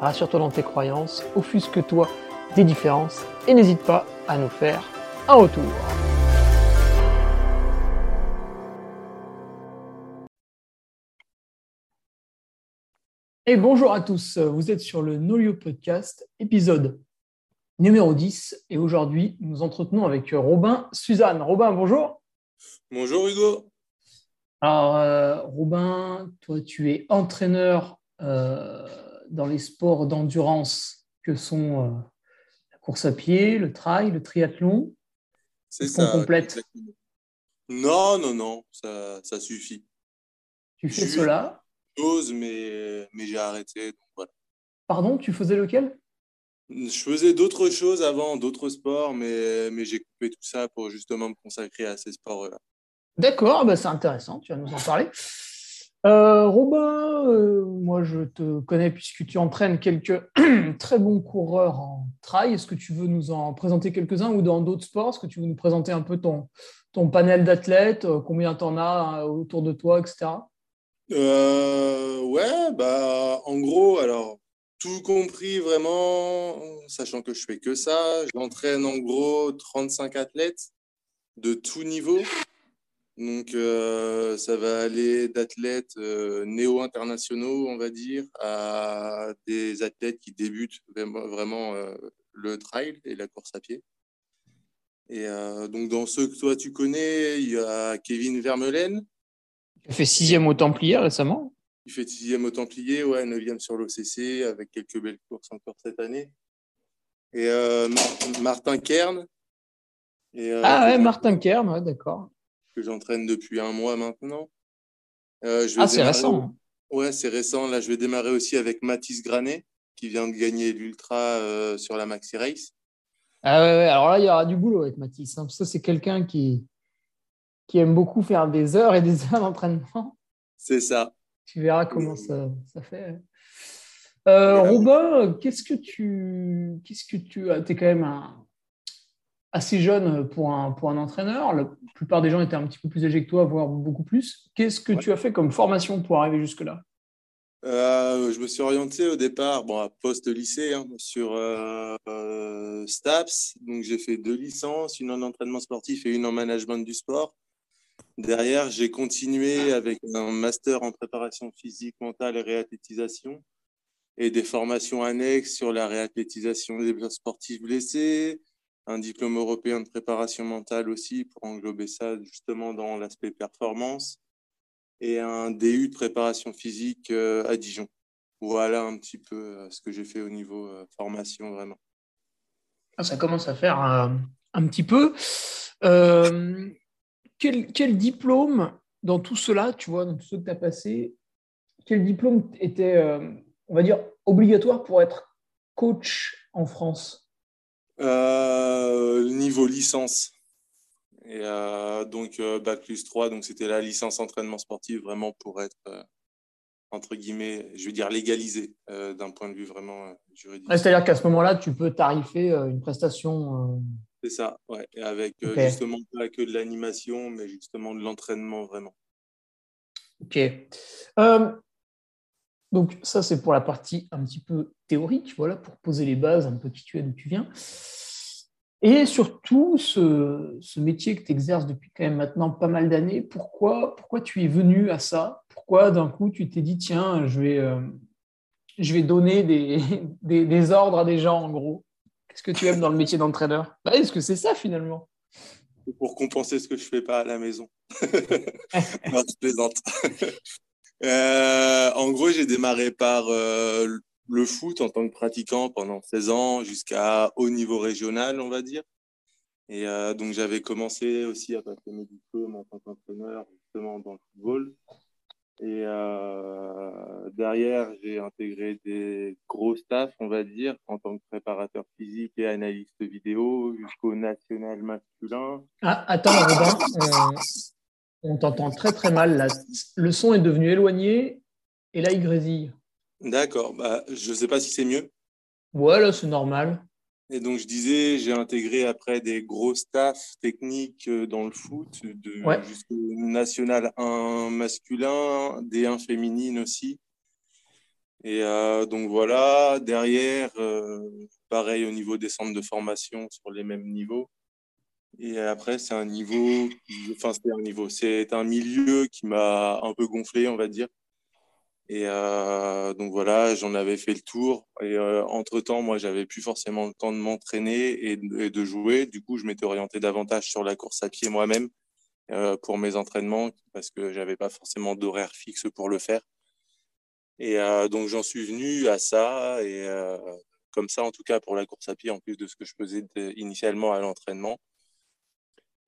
rassure-toi dans tes croyances, offusque-toi des différences et n'hésite pas à nous faire un retour. Et bonjour à tous, vous êtes sur le Nolio Podcast, épisode numéro 10, et aujourd'hui nous entretenons avec Robin Suzanne. Robin, bonjour. Bonjour Hugo. Alors, euh, Robin, toi tu es entraîneur euh, dans les sports d'endurance que sont euh, la course à pied, le trail, le triathlon? C'est ça. complète? Non, non, non, ça, ça suffit. Tu fais cela? chose, mais, mais j'ai arrêté. Pardon, tu faisais lequel? Je faisais d'autres choses avant, d'autres sports, mais, mais j'ai coupé tout ça pour justement me consacrer à ces sports-là. D'accord, bah c'est intéressant, tu vas nous en parler. Euh, Robin, euh, moi je te connais puisque tu entraînes quelques très bons coureurs en trail. Est-ce que tu veux nous en présenter quelques-uns ou dans d'autres sports? Est-ce que tu veux nous présenter un peu ton, panel d'athlètes euh, Combien tu en as autour de toi, etc. ouais, bah, en gros, alors, tout compris vraiment, sachant que je fais que ça, j'entraîne en gros 35 athlètes de tout niveau. Donc, euh, ça va aller d'athlètes euh, néo-internationaux, on va dire, à des athlètes qui débutent vraiment, euh, le trail et la course à pied. Et donc, dans ceux que toi tu connais, il y a Kevin Vermeulen. Il fait sixième au Templier récemment. Il fait sixième au Templier, ouais, neuvième sur l'OCC, avec quelques belles courses encore cette année. Et Martin Kern. ah ouais, Martin Kern, ouais, d'accord que j'entraîne depuis un mois maintenant. Euh, ah, c'est récent. Ouais, c'est récent. Là, je vais démarrer aussi avec Mathis Granet, qui vient de gagner l'Ultra euh, sur la Maxi Race. Ah ouais, ouais, alors là, il y aura du boulot avec Mathis. Hein. Ça, c'est quelqu'un qui, qui aime beaucoup faire des heures et des heures d'entraînement. C'est ça. Tu verras comment ça, ça fait. Euh, Robin, qu'est-ce que tu, qu'est-ce que tu as? Es quand même un, assez jeune pour un, pour un entraîneur. La plupart des gens étaient un petit peu plus âgés que toi, voire beaucoup plus. Qu'est-ce que tu as fait comme formation pour arriver jusque-là? Euh, Je me suis orienté au départ, bon, à post-lycée, hein, sur euh, euh, STAPS. Donc, j'ai fait deux licences, une en entraînement sportif et une en management du sport. Derrière, j'ai continué avec un master en préparation physique, mentale et réathlétisation et des formations annexes sur la réathlétisation des sportifs blessés, un diplôme européen de préparation mentale aussi pour englober ça justement dans l'aspect performance et un DU de préparation physique euh, à Dijon. Voilà un petit peu euh, ce que j'ai fait au niveau euh, formation vraiment. Ah, ça commence à faire un, petit peu. quel, diplôme dans tout cela, tu vois, dans tout ce que tu as passé, quel diplôme était, on va dire, obligatoire pour être coach en France? Niveau licence. Et euh, donc, euh, Bac plus 3, donc c'était la licence entraînement sportif vraiment pour être, entre guillemets, je veux dire légalisé d'un point de vue vraiment juridique. C'est-à-dire qu'à ce moment-là, tu peux tarifer une prestation. C'est ça, ouais. Et avec justement pas que de l'animation, mais justement de l'entraînement vraiment. Ok. Donc ça, c'est pour la partie un petit peu théorique, voilà, pour poser les bases, un peu qui tu es, d'où tu viens. Et surtout, ce, métier que tu exerces depuis quand même maintenant pas mal d'années, pourquoi, pourquoi tu es venu à ça? Pourquoi d'un coup tu t'es dit, tiens, je vais, euh, je vais donner des, des, ordres à des gens, en gros? Qu'est-ce que tu aimes dans le métier d'entraîneur? Bah, Est-ce que c'est ça finalement? Pour compenser ce que je ne fais pas à la maison. non, je plaisante. Euh, en gros, j'ai démarré par euh, le foot en tant que pratiquant pendant 16 ans jusqu'à haut niveau régional, on va dire. Et euh, donc, j'avais commencé aussi à passer mes diplômes en tant qu'entraîneur, justement, dans le football. Et euh, derrière, j'ai intégré des gros staffs, on va dire, en tant que préparateur physique et analyste vidéo jusqu'au national masculin. Ah, attends, Robin, on, t'entend très très mal. Le son est devenu éloigné et là, il grésille. D'accord, bah, je ne sais pas si c'est mieux. Ouais, là, c'est normal. Et donc, je disais, j'ai intégré après des gros staffs techniques euh, dans le foot, de, jusqu'au national 1 masculin, des 1 féminines aussi. Et euh, donc voilà, derrière, euh, pareil au niveau des centres de formation sur les mêmes niveaux. Et après, c'est un niveau, enfin, c'est un niveau, c'est un milieu qui m'a un peu gonflé, on va dire. Et euh, donc voilà, j'en avais fait le tour. Et euh, entre-temps, moi, j'avais plus forcément le temps de m'entraîner et, de jouer. Du coup, je m'étais orienté davantage sur la course à pied moi-même euh, pour mes entraînements parce que j'avais pas forcément d'horaire fixe pour le faire. Et donc, j'en suis venu à ça. Et comme ça, en tout cas, pour la course à pied, en plus de ce que je faisais initialement à l'entraînement.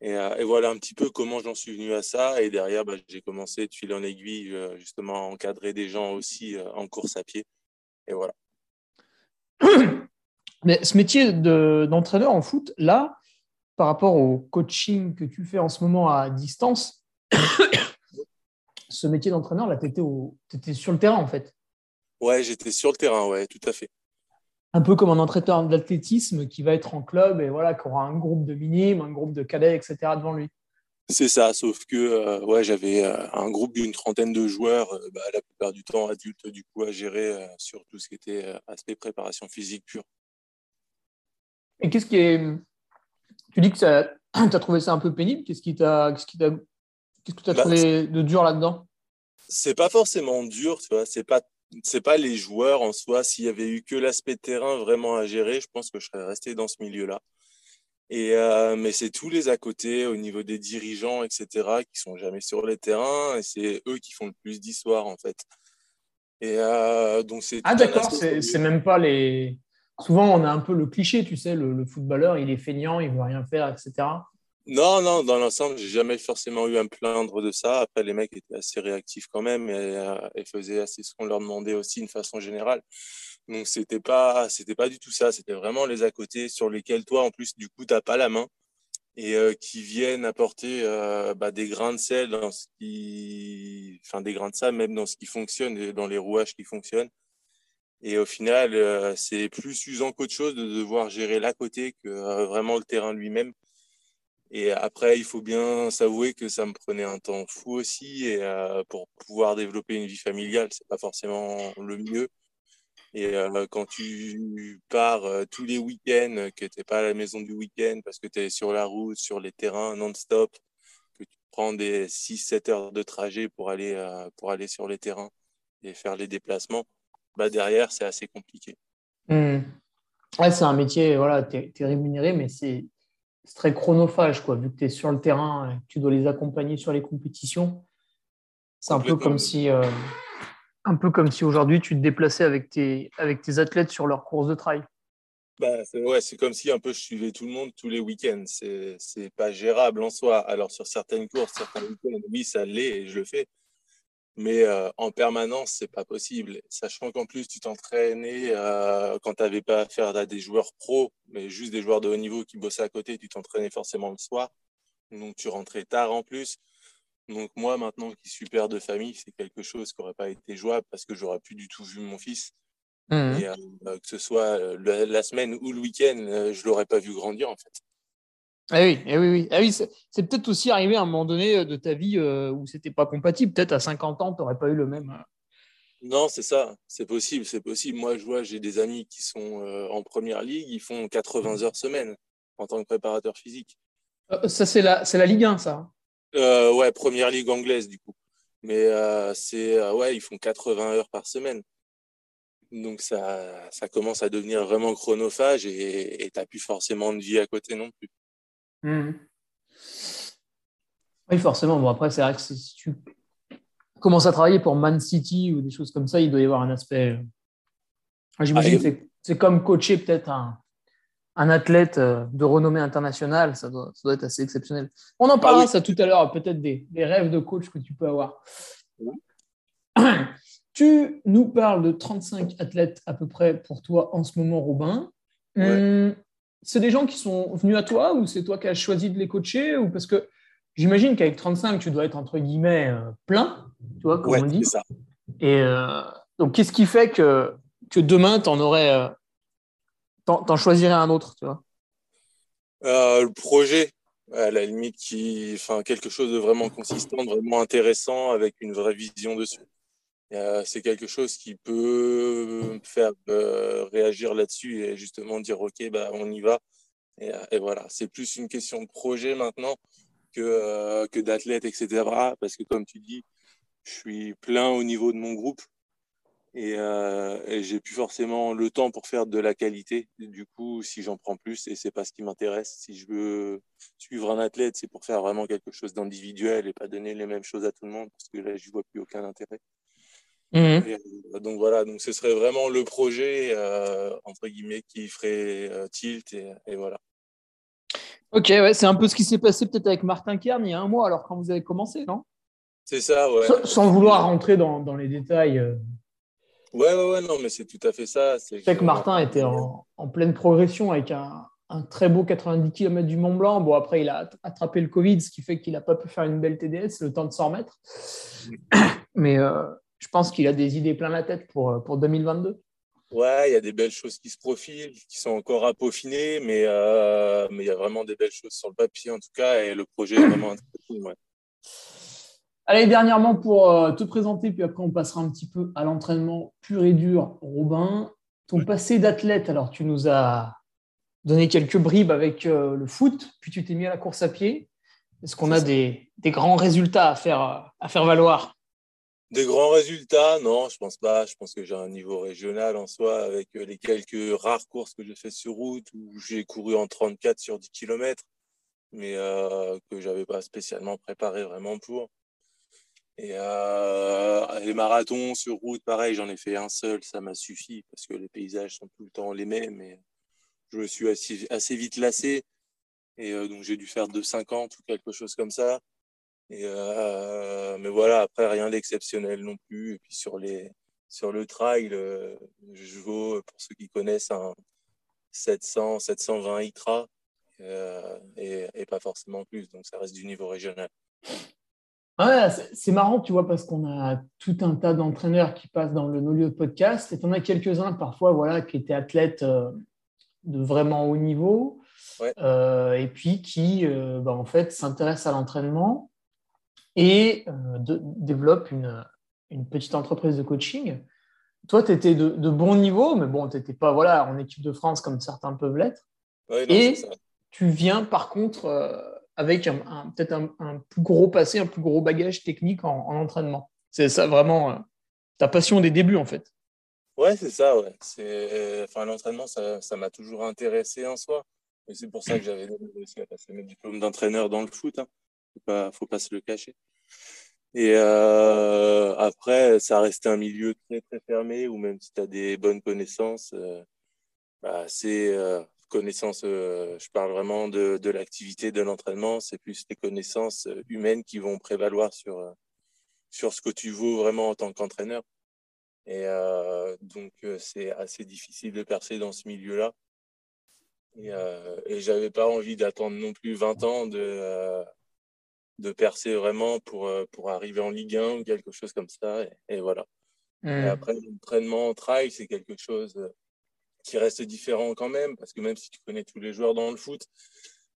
Euh, et, voilà un petit peu comment j'en suis venu à ça. Et derrière, bah, j'ai commencé de fil en aiguille, euh, justement, à encadrer des gens aussi euh, en course à pied. Et voilà. Mais ce métier d'entraîneur en foot, là, par rapport au coaching que tu fais en ce moment à distance, ce métier d'entraîneur, là, tu étais, étais, sur le terrain, en fait. Ouais, j'étais sur le terrain, ouais, tout à fait un peu comme un entraîneur d'athlétisme qui va être en club et voilà, qui aura un groupe de minimes, un groupe de cadets, etc. devant lui. C'est ça, sauf que euh, ouais, j'avais euh, un groupe d'une trentaine de joueurs, euh, bah, la plupart du temps adultes, du coup, à gérer sur tout ce qui était aspect préparation physique pure. Et qu'est-ce qui est. Tu dis que tu as trouvé ça un peu pénible? Qu'est-ce qui t'a. Qu'est-ce, qui qu'est-ce que tu as bah, trouvé de dur là-dedans? C'est pas forcément dur, tu vois. C'est pas c'est pas les joueurs en soi. S'il y avait eu que l'aspect terrain vraiment à gérer, je pense que je serais resté dans ce milieu-là. Et euh, mais c'est tous les à côté, au niveau des dirigeants, etc., qui sont jamais sur les terrains, et c'est eux qui font le plus d'histoire en fait. Et euh, donc c'est ah d'accord, c'est même pas les. Souvent on a un peu le cliché, tu sais, le, le footballeur, il est feignant, il veut rien faire, etc. Non, non, dans l'ensemble, j'ai jamais forcément eu à me plaindre de ça. Après, les mecs étaient assez réactifs quand même et, euh, faisaient assez ce qu'on leur demandait aussi d'une façon générale. Donc, c'était pas, c'était pas du tout ça. C'était vraiment les à côté sur lesquels toi, en plus, du coup, t'as pas la main et euh, qui viennent apporter euh, bah, des grains de sel dans ce qui, enfin, des grains de sel même dans ce qui fonctionne, dans les rouages qui fonctionnent. Et au final, c'est plus usant qu'autre chose de devoir gérer l'à côté que vraiment le terrain lui-même. Et après, il faut bien s'avouer que ça me prenait un temps fou aussi. Et euh, pour pouvoir développer une vie familiale, c'est pas forcément le mieux. Et euh, quand tu pars euh, tous les week-ends, que tu n'es pas à la maison du week-end parce que tu es sur la route, sur les terrains non-stop, que tu prends des 6-7 heures de trajet pour aller, pour aller sur les terrains et faire les déplacements, bah derrière, c'est assez compliqué. Mmh. Ouais, c'est un métier, voilà, tu es, rémunéré, mais c'est c'est très chronophage, quoi, vu que tu es sur le terrain et que tu dois les accompagner sur les compétitions. C'est un peu comme si, euh, un peu comme si aujourd'hui tu te déplaçais avec tes, avec tes athlètes sur leur course de trail. Bah, c'est, ouais, c'est comme si un peu je suivais tout le monde tous les week-ends. C'est, c'est pas gérable en soi. Alors sur certaines courses, certains week-ends, oui, ça l'est et je le fais. Mais euh, en permanence, c'est pas possible. Sachant qu'en plus, tu t'entraînais euh, quand tu n'avais pas affaire à des joueurs pros, mais juste des joueurs de haut niveau qui bossaient à côté, tu t'entraînais forcément le soir. Donc, tu rentrais tard en plus. Donc, moi, maintenant qui suis père de famille, c'est quelque chose qui n'aurait pas été jouable parce que j'aurais plus du tout vu mon fils. Mmh. Et, euh, que ce soit la semaine ou le week-end, je l'aurais pas vu grandir en fait. Ah oui, eh oui, oui. Ah oui c'est, peut-être aussi arrivé à un moment donné euh, de ta vie euh, où c'était pas compatible. Peut-être à 50 ans, tu n'aurais pas eu le même. Euh. Non, c'est ça. C'est possible, c'est possible. Moi, je vois, j'ai des amis qui sont en première ligue, ils font 80 heures semaine en tant que préparateur physique. ça, c'est la, c'est la Ligue 1, ça hein Ouais, première ligue anglaise, du coup. Mais c'est, ouais, ils font 80 heures par semaine. Donc, ça, ça commence à devenir vraiment chronophage et tu n'as plus forcément de vie à côté non plus. Mmh. Oui, forcément. Bon, après, c'est vrai que si tu commences à travailler pour Man City ou des choses comme ça, il doit y avoir un aspect. Euh, j'imagine que c'est comme coacher peut-être un, un, athlète euh, de renommée internationale. Ça doit, ça doit, être assez exceptionnel. On en parlera ah ça tout à l'heure, peut-être des, des, rêves de coach que tu peux avoir. tu nous parles de 35 athlètes à peu près pour toi en ce moment, Robin. Hum, c'est des gens qui sont venus à toi ou c'est toi qui as choisi de les coacher ou parce que j'imagine qu'avec 35, tu dois être entre guillemets euh, plein, tu vois, comme on dit. Ça. Et euh, donc, qu'est-ce qui fait que, que demain, tu en aurais, euh, t'en, choisirais un autre, tu vois? Le projet, à la limite, qui, enfin, quelque chose de vraiment consistant, de vraiment intéressant, avec une vraie vision dessus. C'est quelque chose qui peut faire réagir là-dessus et justement dire ok bah on y va et, et voilà c'est plus une question de projet maintenant que, euh, que d'athlètes, etc. Parce que comme tu dis, je suis plein au niveau de mon groupe et, euh, et j'ai plus forcément le temps pour faire de la qualité. Du coup, si j'en prends plus, et c'est pas ce qui m'intéresse, si je veux suivre un athlète, c'est pour faire vraiment quelque chose d'individuel et pas donner les mêmes choses à tout le monde parce que là, je vois plus aucun intérêt. Mmh. Euh, donc voilà, donc ce serait vraiment le projet entre guillemets qui ferait tilt et, et voilà. Ok, ouais, c'est un peu ce qui s'est passé peut-être avec Martin Kern il y a un mois, alors quand vous avez commencé, non? C'est ça, ouais. Sans, vouloir rentrer dans, les détails. Euh. Ouais, ouais, ouais, non, mais c'est tout à fait ça. Je sais que Martin était en, pleine progression avec un, très beau 90 km du Mont Blanc. Bon, après, il a attrapé le Covid, ce qui fait qu'il n'a pas pu faire une belle TDS, le temps de s'en remettre. Mais euh, je pense qu'il a des idées plein la tête pour, pour 2022. Ouais, il y a des belles choses qui se profilent, qui sont encore à peaufiner, mais euh, mais il y a vraiment des belles choses sur le papier en tout cas, et le projet est vraiment intéressant. Ouais. Allez, dernièrement pour euh, te présenter, puis après on passera un petit peu à l'entraînement pur et dur, Robin. Ton passé d'athlète, alors tu nous as donné quelques bribes avec euh, le foot, puis tu t'es mis à la course à pied. Est-ce qu'on a des, des, grands résultats à faire, à faire valoir? Des grands résultats, non, je pense pas. Je pense que j'ai un niveau régional en soi avec euh, les quelques rares courses que j'ai fait sur route où j'ai couru en 34 sur 10 km, mais euh, que j'avais pas spécialement préparé vraiment pour. Et euh, les marathons sur route, pareil, j'en ai fait un seul, ça m'a suffi parce que les paysages sont tout le temps les mêmes. Et je me suis assez, assez vite lassé et euh, donc j'ai dû faire 2,50 ou quelque chose comme ça. Et euh, mais voilà, après rien d'exceptionnel non plus. Et puis sur les sur le trail, euh, je vaux pour ceux qui connaissent un 700, 720 ITRA euh, et, et, pas forcément plus. Donc ça reste du niveau régional. Ouais, c'est marrant, tu vois, parce qu'on a tout un tas d'entraîneurs qui passent dans le No podcast et tu en as quelques-uns parfois voilà, qui étaient athlètes de vraiment haut niveau et puis qui bah, en fait s'intéressent à l'entraînement et euh, de, développe une, une, petite entreprise de coaching. Toi, tu étais de, de, bon niveau, mais bon, tu n'étais pas voilà, en équipe de France comme certains peuvent l'être. et tu viens par contre euh, avec un, peut-être un, plus gros passé, un plus gros bagage technique en, entraînement. C'est ça vraiment euh, ta passion des débuts en fait. Ouais, c'est ça. Ouais. C'est, enfin, l'entraînement, ça, ça m'a toujours intéressé en soi. Et c'est pour ça que j'avais réussi à passer mes diplômes d'entraîneur dans le foot. Hein faut pas, se le cacher. Et euh, après, ça restait un milieu très très fermé où même si tu as des bonnes connaissances, euh, bah, c'est euh, connaissances, je parle vraiment de, de l'activité, de l'entraînement, c'est plus les connaissances humaines qui vont prévaloir sur, sur ce que tu vaux vraiment en tant qu'entraîneur. Et donc, c'est assez difficile de percer dans ce milieu-là. Et, et j'avais pas envie d'attendre non plus 20 ans de de percer vraiment pour, euh, pour arriver en Ligue 1 ou quelque chose comme ça. Et, voilà. Et hmm. après, l'entraînement en trail, c'est quelque chose euh, qui reste différent quand même, parce que même si tu connais tous les joueurs dans le foot,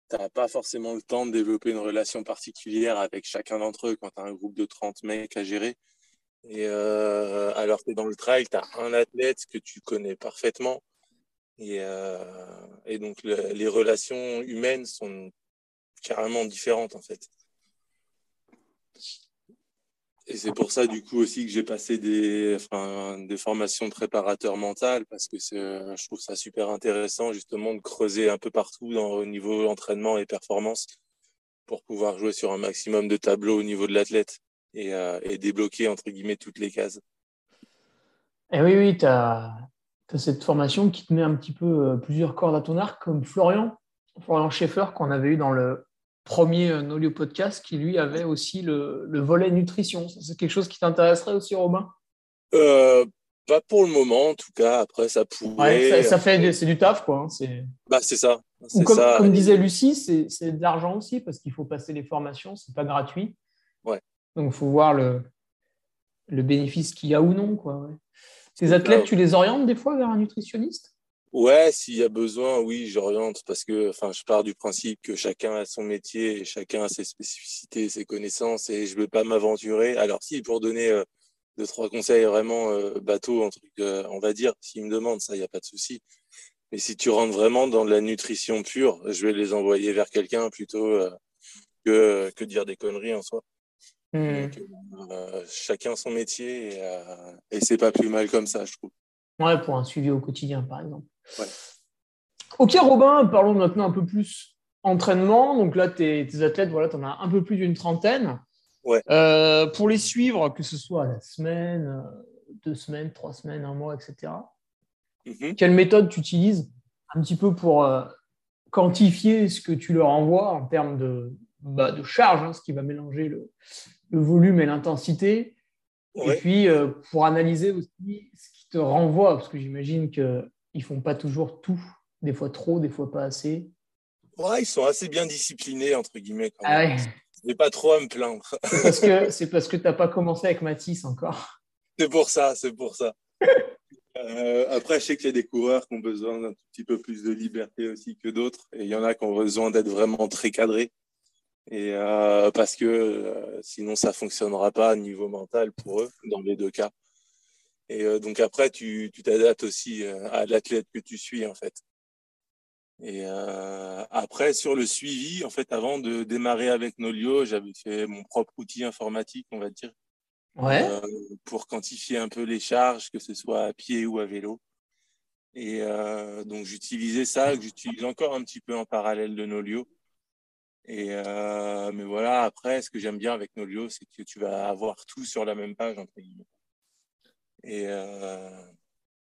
tu n'as pas forcément le temps de développer une relation particulière avec chacun d'entre eux quand tu as un groupe de 30 mecs à gérer. Et euh, alors que dans le trail, tu as un athlète que tu connais parfaitement. Et, et donc, les relations humaines sont carrément différentes, en fait. Et c'est pour ça, du coup, aussi que j'ai passé des, enfin, des formations de préparateur mental, parce que je trouve ça super intéressant, justement, de creuser un peu partout au niveau entraînement et performance pour pouvoir jouer sur un maximum de tableaux au niveau de l'athlète et, euh, débloquer, entre guillemets, toutes les cases. Et eh oui, oui, tu as, as, cette formation qui te met un petit peu euh, plusieurs cordes à ton arc, comme Florian, Florian Schaeffer, qu'on avait eu dans le premier Nolio podcast qui lui avait aussi le, volet nutrition. C'est quelque chose qui t'intéresserait aussi, Robin Pas pour le moment, en tout cas. Après, ça pourrait. ça, fait c'est du taf, quoi. Hein, c'est bah, c'est ça. Comme, comme, disait Lucie, c'est de l'argent aussi parce qu'il faut passer les formations, c'est pas gratuit. Ouais. Donc, il faut voir le, le bénéfice qu'il y a ou non. Quoi, Tes athlètes, tu les orientes des fois vers un nutritionniste? Ouais, s'il y a besoin, oui, j'oriente parce que, enfin, je pars du principe que chacun a son métier et chacun a ses spécificités, ses connaissances et je ne veux pas m'aventurer. Alors, si pour donner euh, deux trois conseils vraiment euh, bateau, un truc, euh, on va dire, s'ils me demandent ça, il n'y a pas de souci. Mais si tu rentres vraiment dans de la nutrition pure, je vais les envoyer vers quelqu'un plutôt que que dire des conneries en soi. Hmm. chacun son métier et, et c'est pas plus mal comme ça, je trouve. Ouais, pour un suivi au quotidien, par exemple. Ok, Robin, parlons maintenant un peu plus entraînement. Donc là, tes, athlètes, voilà, tu en as un peu plus d'une trentaine. Euh, pour les suivre, que ce soit la semaine, euh, deux semaines, trois semaines, un mois, etc. Mhm. Quelle méthode tu utilises un petit peu pour euh, quantifier ce que tu leur envoies en termes de, bah, de charge, hein, ce qui va mélanger le, volume et l'intensité. Et puis, pour analyser aussi ce qui te renvoie, parce que j'imagine que ils font pas toujours tout, des fois trop, des fois pas assez. Ouais, ils sont assez bien disciplinés, entre guillemets. Quand ah pas trop à me plaindre. C'est parce que c'est parce que tu n'as pas commencé avec Matisse encore. C'est pour ça, c'est pour ça. Euh, après, je sais qu'il y a des coureurs qui ont besoin d'un petit peu plus de liberté aussi que d'autres. Et il y en a qui ont besoin d'être vraiment très cadrés. Et euh, parce que euh, sinon, ça ne fonctionnera pas à niveau mental pour eux, dans les deux cas. Et euh, donc après, tu t'adaptes aussi euh, à l'athlète que tu suis, en fait. Et euh, après, sur le suivi, en fait, avant de démarrer avec Nolio, j'avais fait mon propre outil informatique, on va dire, ouais. pour quantifier un peu les charges, que ce soit à pied ou à vélo. Et donc, j'utilisais ça, que j'utilise encore un petit peu en parallèle de Nolio. Et mais voilà, après, ce que j'aime bien avec Nolio, c'est que tu vas avoir tout sur la même page, entre guillemets. Et euh,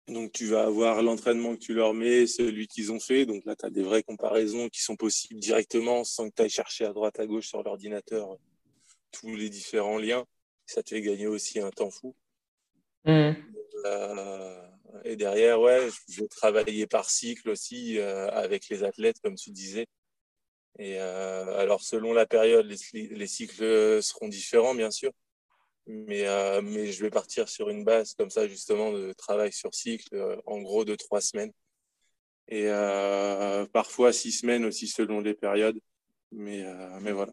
donc, tu vas avoir l'entraînement que tu leur mets, celui qu'ils ont fait. Donc là, tu as des vraies comparaisons qui sont possibles directement sans que tu ailles chercher à droite, à gauche sur l'ordinateur tous les différents liens. Ça te fait gagner aussi un temps fou. Mmh. Euh, et derrière, ouais, je vais travailler par cycle aussi euh, avec les athlètes, comme tu disais. Et alors, selon la période, les, cycles seront différents, bien sûr. Mais, euh, mais je vais partir sur une base comme ça, justement, de travail sur cycle, euh, en gros de trois semaines. Et euh, parfois six semaines aussi selon les périodes. Mais, mais voilà.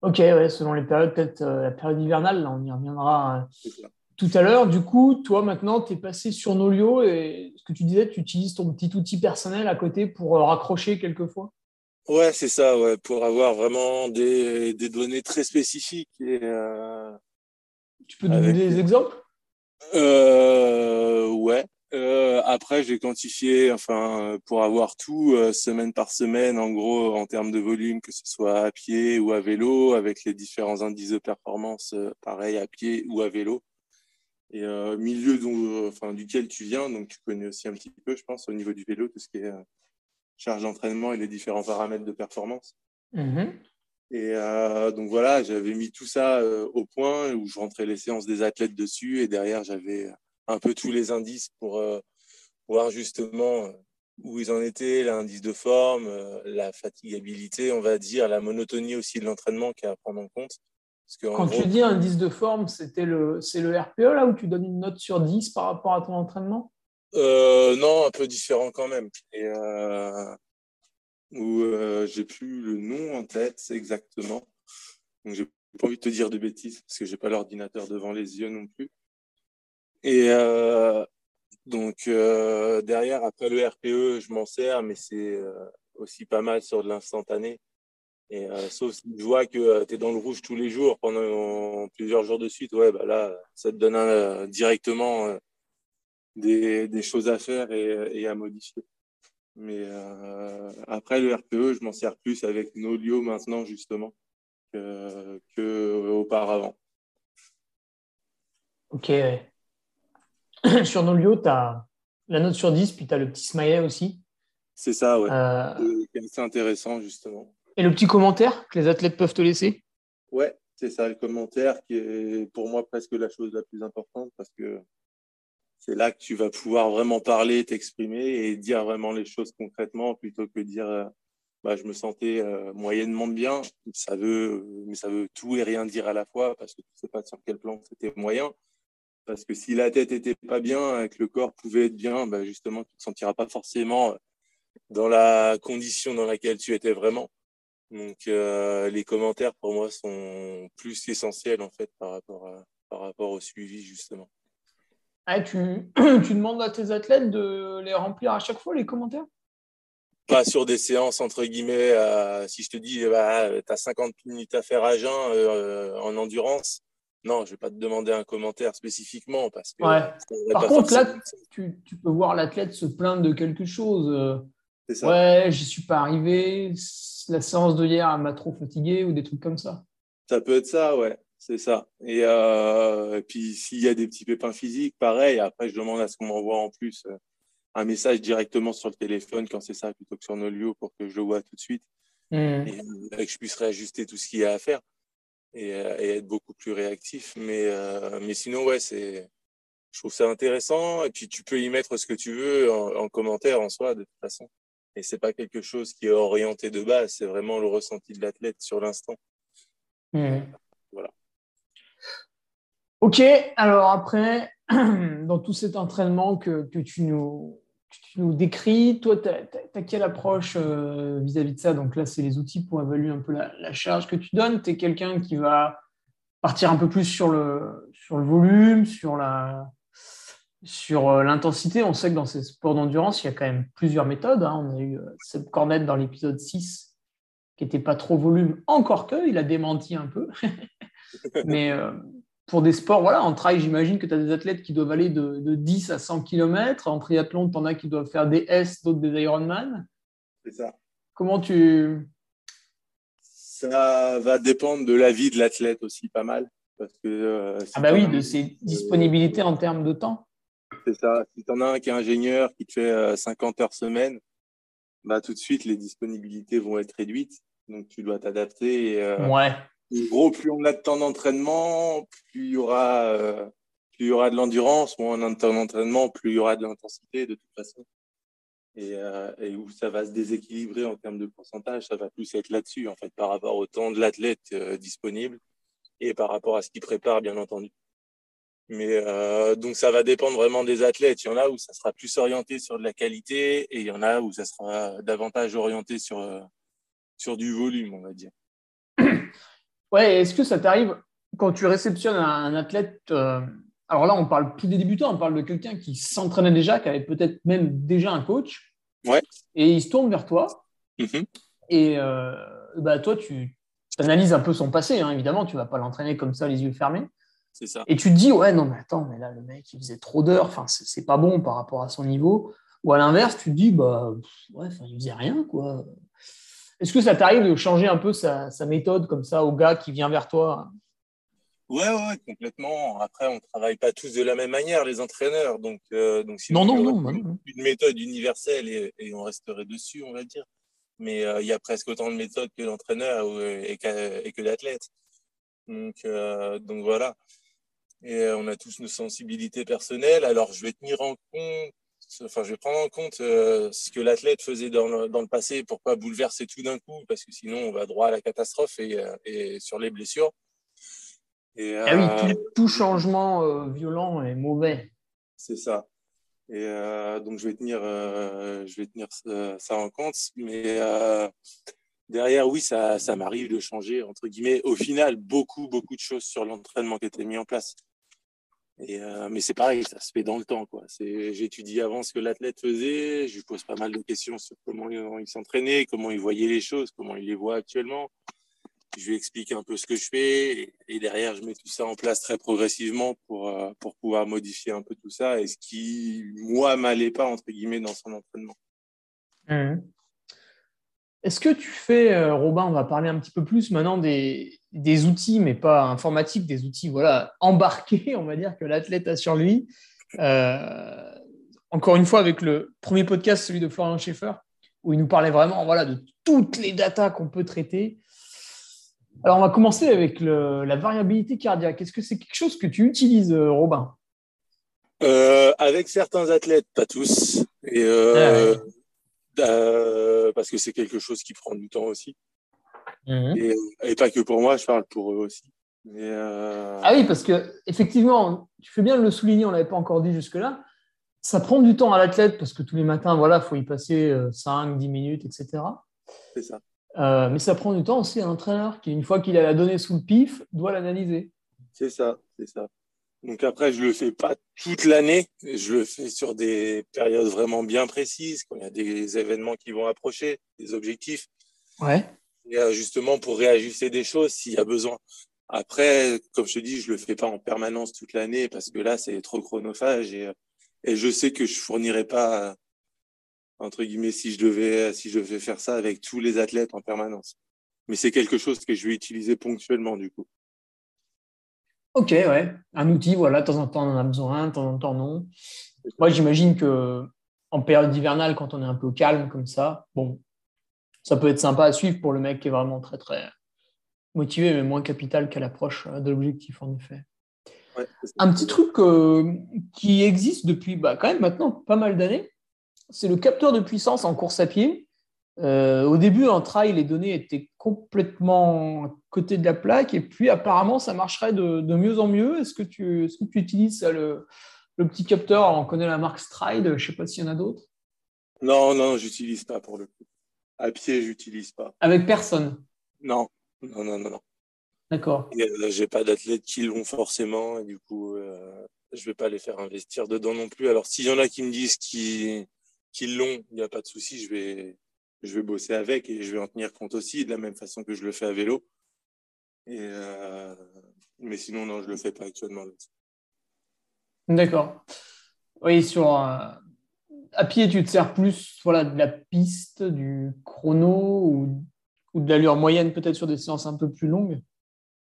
Ok, ouais, selon les périodes, peut-être la période hivernale, là, on y reviendra tout à l'heure. Du coup, toi, maintenant, tu es passé sur Nolio et ce que tu disais, tu utilises ton petit outil personnel à côté pour raccrocher quelquefois? Ouais, c'est ça, ouais, pour avoir vraiment des, des données très spécifiques. Et, euh, tu peux donner des exemples? Euh, Ouais. Euh, après, j'ai quantifié, enfin, pour avoir tout euh, semaine par semaine, en gros, en termes de volume, que ce soit à pied ou à vélo, avec les différents indices de performance, pareil à pied ou à vélo. Et euh, milieu dont, enfin, duquel tu viens, donc tu connais aussi un petit peu, je pense, au niveau du vélo, tout ce qui est charge d'entraînement et les différents paramètres de performance. Mm-hmm. Et euh, donc voilà, j'avais mis tout ça euh, au point où je rentrais les séances des athlètes dessus et derrière j'avais un peu tous les indices pour euh, voir justement où ils en étaient, l'indice de forme, la fatigabilité, on va dire, la monotonie aussi de l'entraînement qui est à prendre en compte. Parce que, Quand tu dis indice de forme, c'était le, c'est le RPE là où tu donnes une note sur 10 par rapport à ton entraînement? Euh, non, un peu différent quand même. Et euh, euh, j'ai plus le nom en tête exactement. Donc j'ai pas envie de te dire de bêtises parce que j'ai pas l'ordinateur devant les yeux non plus. Et donc derrière, après le RPE, je m'en sers, mais c'est aussi pas mal sur de l'instantané. Et sauf si je vois que tu es dans le rouge tous les jours pendant plusieurs jours de suite, ouais, bah là, ça te donne directement des, choses à faire et, à modifier. Mais euh, après, le RPE, je m'en sers plus avec Nolio maintenant, justement, que, que auparavant. Ok. sur Nolio, tu as la note sur 10, puis tu as le petit smiley aussi. C'est ça, ouais. Euh, c'est intéressant, justement. Et le petit commentaire que les athlètes peuvent te laisser? Ouais, c'est ça, le commentaire qui est pour moi presque la chose la plus importante parce que c'est là que tu vas pouvoir vraiment parler, t'exprimer et dire vraiment les choses concrètement plutôt que dire euh, bah, je me sentais euh, moyennement bien. Ça veut, mais ça veut tout et rien dire à la fois parce que tu ne sais pas sur quel plan c'était moyen. Parce que si la tête était pas bien et que le corps pouvait être bien, bah, justement, tu ne te sentiras pas forcément dans la condition dans laquelle tu étais vraiment. Donc, euh, les commentaires pour moi sont plus essentiels en fait par rapport, par rapport au suivi justement. Ah, tu, tu demandes à tes athlètes de les remplir à chaque fois, les commentaires? Pas sur des séances, entre guillemets. Euh, si je te dis, bah, tu as 50 minutes à faire à jeun euh, en endurance, non, je ne vais pas te demander un commentaire spécifiquement. Parce que Par contre, là, tu, tu, peux voir l'athlète se plaindre de quelque chose. Euh, ça. Ouais, je suis pas arrivé. La séance de hier m'a trop fatigué ou des trucs comme ça. Ça peut être ça, ouais. C'est ça. Euh, et, puis, s'il y a des petits pépins physiques, pareil. Après, je demande à ce qu'on m'envoie en plus euh, un message directement sur le téléphone quand c'est ça, plutôt que sur Nolio pour que je le vois tout de suite. Mmh. Et, euh, que je puisse réajuster tout ce qu'il y a à faire et, être beaucoup plus réactif. Mais, mais sinon, ouais, c'est, je trouve ça intéressant. Et puis, tu peux y mettre ce que tu veux en, commentaire en soi, de toute façon. Et c'est pas quelque chose qui est orienté de base, c'est vraiment le ressenti de l'athlète sur l'instant. Mmh. Voilà. Ok, alors après, dans tout cet entraînement que, tu, nous, nous décris, toi, tu as, quelle approche euh, vis-à-vis de ça? Donc là, c'est les outils pour évaluer un peu la, charge que tu donnes. Tu es quelqu'un qui va partir un peu plus sur le, sur le volume, sur la sur euh, l'intensité. On sait que dans ces sports d'endurance, il y a quand même plusieurs méthodes. Hein. On a eu euh, Seb Cornet dans l'épisode 6 qui n'était pas trop volume, encore que, il a démenti un peu. Mais pour des sports, voilà, en trail, j'imagine que tu as des athlètes qui doivent aller de, 10 à 100 km. En triathlon, tu en as qui doivent faire des S, d'autres des Ironman. C'est ça. Comment tu. Ça va dépendre de la vie de l'athlète aussi, pas mal. Parce que, euh, ah, bah oui, de ses disponibilités en termes de temps. C'est ça. Si tu en as un qui est ingénieur, qui te fait 50 euh, heures semaine, bah, tout de suite, les disponibilités vont être réduites. Donc, tu dois t'adapter. Euh, ouais gros, plus on a de temps d'entraînement, plus il y aura, euh, plus il y aura de l'endurance. Moins on a de temps d'entraînement, plus il y aura de l'intensité de toute façon. Et, euh, et, où ça va se déséquilibrer en termes de pourcentage, ça va plus être là-dessus, en fait, par rapport au temps de l'athlète euh, disponible et par rapport à ce qu'il prépare, bien entendu. Mais donc ça va dépendre vraiment des athlètes. Il y en a où ça sera plus orienté sur de la qualité et il y en a où ça sera davantage orienté sur, sur du volume, on va dire. Ouais, est-ce que ça t'arrive quand tu réceptionnes un, athlète euh, Alors là, on parle plus des débutants, on parle de quelqu'un qui s'entraînait déjà, qui avait peut-être même déjà un coach. Ouais. Et il se tourne vers toi. Mm-hmm. Et euh, bah, toi, tu analyses un peu son passé, hein, évidemment. Tu ne vas pas l'entraîner comme ça, les yeux fermés. C'est ça. Et tu te dis, ouais, non, mais attends, mais là, le mec, il faisait trop d'heures. Enfin, c'est pas bon par rapport à son niveau. Ou à l'inverse, tu te dis, bah, ouais, il faisait rien, quoi. Est-ce que ça t'arrive de changer un peu sa, méthode comme ça au gars qui vient vers toi? Ouais, ouais, complètement. Après, on ne travaille pas tous de la même manière, les entraîneurs. Donc, euh, donc non, non, non, Une méthode universelle et, on resterait dessus, on va dire. Mais euh, il y a presque autant de méthodes que l'entraîneur et, que l'athlète. Donc, euh, donc voilà. Et on a tous nos sensibilités personnelles. Alors, je vais tenir en compte enfin, je vais prendre en compte euh, ce que l'athlète faisait dans le, dans le, passé pour pas bouleverser tout d'un coup, parce que sinon on va droit à la catastrophe et, euh, et sur les blessures. Et, ah oui, tout, euh, changement violent est mauvais. C'est ça. Et donc je vais tenir, je vais tenir ça, en compte, mais derrière, oui, ça, ça m'arrive de changer entre guillemets. Au final, beaucoup, beaucoup de choses sur l'entraînement qui étaient mis en place. Euh, mais c'est pareil, ça se fait dans le temps. J'étudie avant ce que l'athlète faisait, je lui pose pas mal de questions sur comment il s'entraînait, comment il voyait les choses, comment il les voit actuellement. Je lui explique un peu ce que je fais et, derrière, je mets tout ça en place très progressivement pour, euh, pour pouvoir modifier un peu tout ça et ce qui, moi, m'allait pas, entre guillemets, dans son entraînement. Mmh. Est-ce que tu fais, euh, Robin, on va parler un petit peu plus maintenant des, outils, mais pas informatiques, des outils voilà, embarqués, on va dire, que l'athlète a sur lui. Euh, encore une fois, avec le premier podcast, celui de Florian Schaeffer, où il nous parlait vraiment voilà, de toutes les datas qu'on peut traiter. Alors, on va commencer avec la variabilité cardiaque. Est-ce que c'est quelque chose que tu utilises, euh, Robin? Euh, Avec certains athlètes, pas tous. Et, euh, ah parce que c'est quelque chose qui prend du temps aussi. Mhm. Et, pas que pour moi, je parle pour eux aussi. Ah oui, parce que effectivement, tu fais bien de le souligner, on ne l'avait pas encore dit jusque-là. Ça prend du temps à l'athlète parce que tous les matins, voilà, faut y passer 5, 10 minutes, etc. C'est ça. Euh, mais ça prend du temps aussi à l'entraîneur qui, une fois qu'il a la donnée sous le pif, doit l'analyser. C'est ça, c'est ça. Donc après, je ne le fais pas toute l'année, je le fais sur des périodes vraiment bien précises, quand il y a des événements qui vont approcher, des objectifs. Ouais. Et euh, justement pour réajuster des choses s'il y a besoin. Après, comme je te dis, je ne le fais pas en permanence toute l'année parce que là, c'est trop chronophage et, et je sais que je ne fournirai pas entre guillemets, si je devais, si je devais faire ça avec tous les athlètes en permanence. Mais c'est quelque chose que je vais utiliser ponctuellement, du coup. Ok, ouais. Un outil, voilà, de temps en temps on en a besoin, de temps en temps non. Moi, j'imagine que en période hivernale, quand on est un peu calme comme ça, bon, ça peut être sympa à suivre pour le mec qui est vraiment très, très motivé, mais moins capital qu'à l'approche euh, de l'objectif, en effet. un petit truc euh, qui existe depuis bah, quand même maintenant pas mal d'années, c'est le capteur de puissance en course à pied. Euh, au début, en trail, les données étaient complètement à côté de la plaque, et puis apparemment, ça marcherait de, mieux en mieux. Est-ce que tu, est que tu utilises le, petit capteur? On connaît la marque Stride, je ne sais pas s'il y en a d'autres. Non, non, j'utilise pas pour le coup. À pied, j'utilise pas. Avec personne? Non, non, non, non. D'accord. Euh, j'ai pas d'athlètes qui l'ont forcément, et du coup, euh, je vais pas les faire investir dedans non plus. Alors, s'il y en a qui me disent qu'ils qu'ils l'ont, il n'y a pas de souci, je vais, je vais bosser avec et je vais en tenir compte aussi, de la même façon que je le fais à vélo. Et euh, mais sinon, non, je ne le fais pas actuellement. D'accord. Oui, sur à pied, tu te sers plus voilà, de la piste, du chrono ou, ou de l'allure moyenne, peut-être sur des séances un peu plus longues?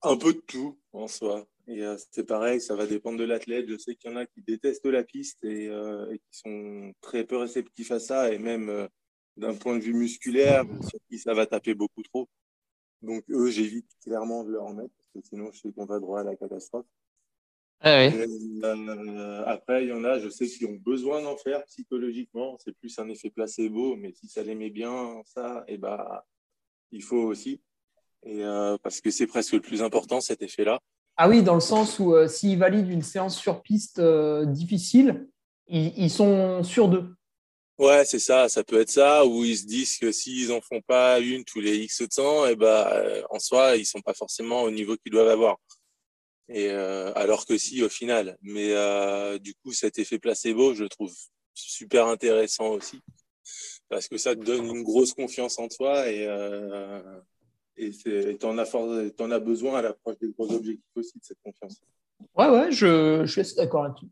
Un peu de tout en soi. Et euh, c'est pareil, ça va dépendre de l'athlète. Je sais qu'il y en a qui détestent la piste et, euh, qui sont très peu réceptifs à ça. Et même euh, d'un point de vue musculaire, sur qui ça va taper beaucoup trop. Donc eux, j'évite clairement de leur mettre parce que sinon je sais qu'on va droit à la catastrophe. Ah après, il y en a, je sais, qui ont besoin d'en faire psychologiquement. C'est plus un effet placebo, mais si ça les met bien, ça, et eh bah, il faut aussi. Et parce que c'est presque le plus important, cet effet-là. Ah oui, dans le sens où euh, s'ils valident une séance sur piste euh, difficile, ils, sont sûrs d'eux. Ouais, c'est ça. Ça peut être ça, où ils se disent que s'ils en font pas une tous les X temps, et eh ben, euh, en soi, ils sont pas forcément au niveau qu'ils doivent avoir. Et alors que si, au final. Mais du coup, cet effet placebo, je le trouve super intéressant aussi, parce que ça te donne une grosse confiance en toi et et tu en, as besoin à l'approche des gros objectifs aussi de cette confiance. Ouais, ouais, je suis d'accord là-dessus.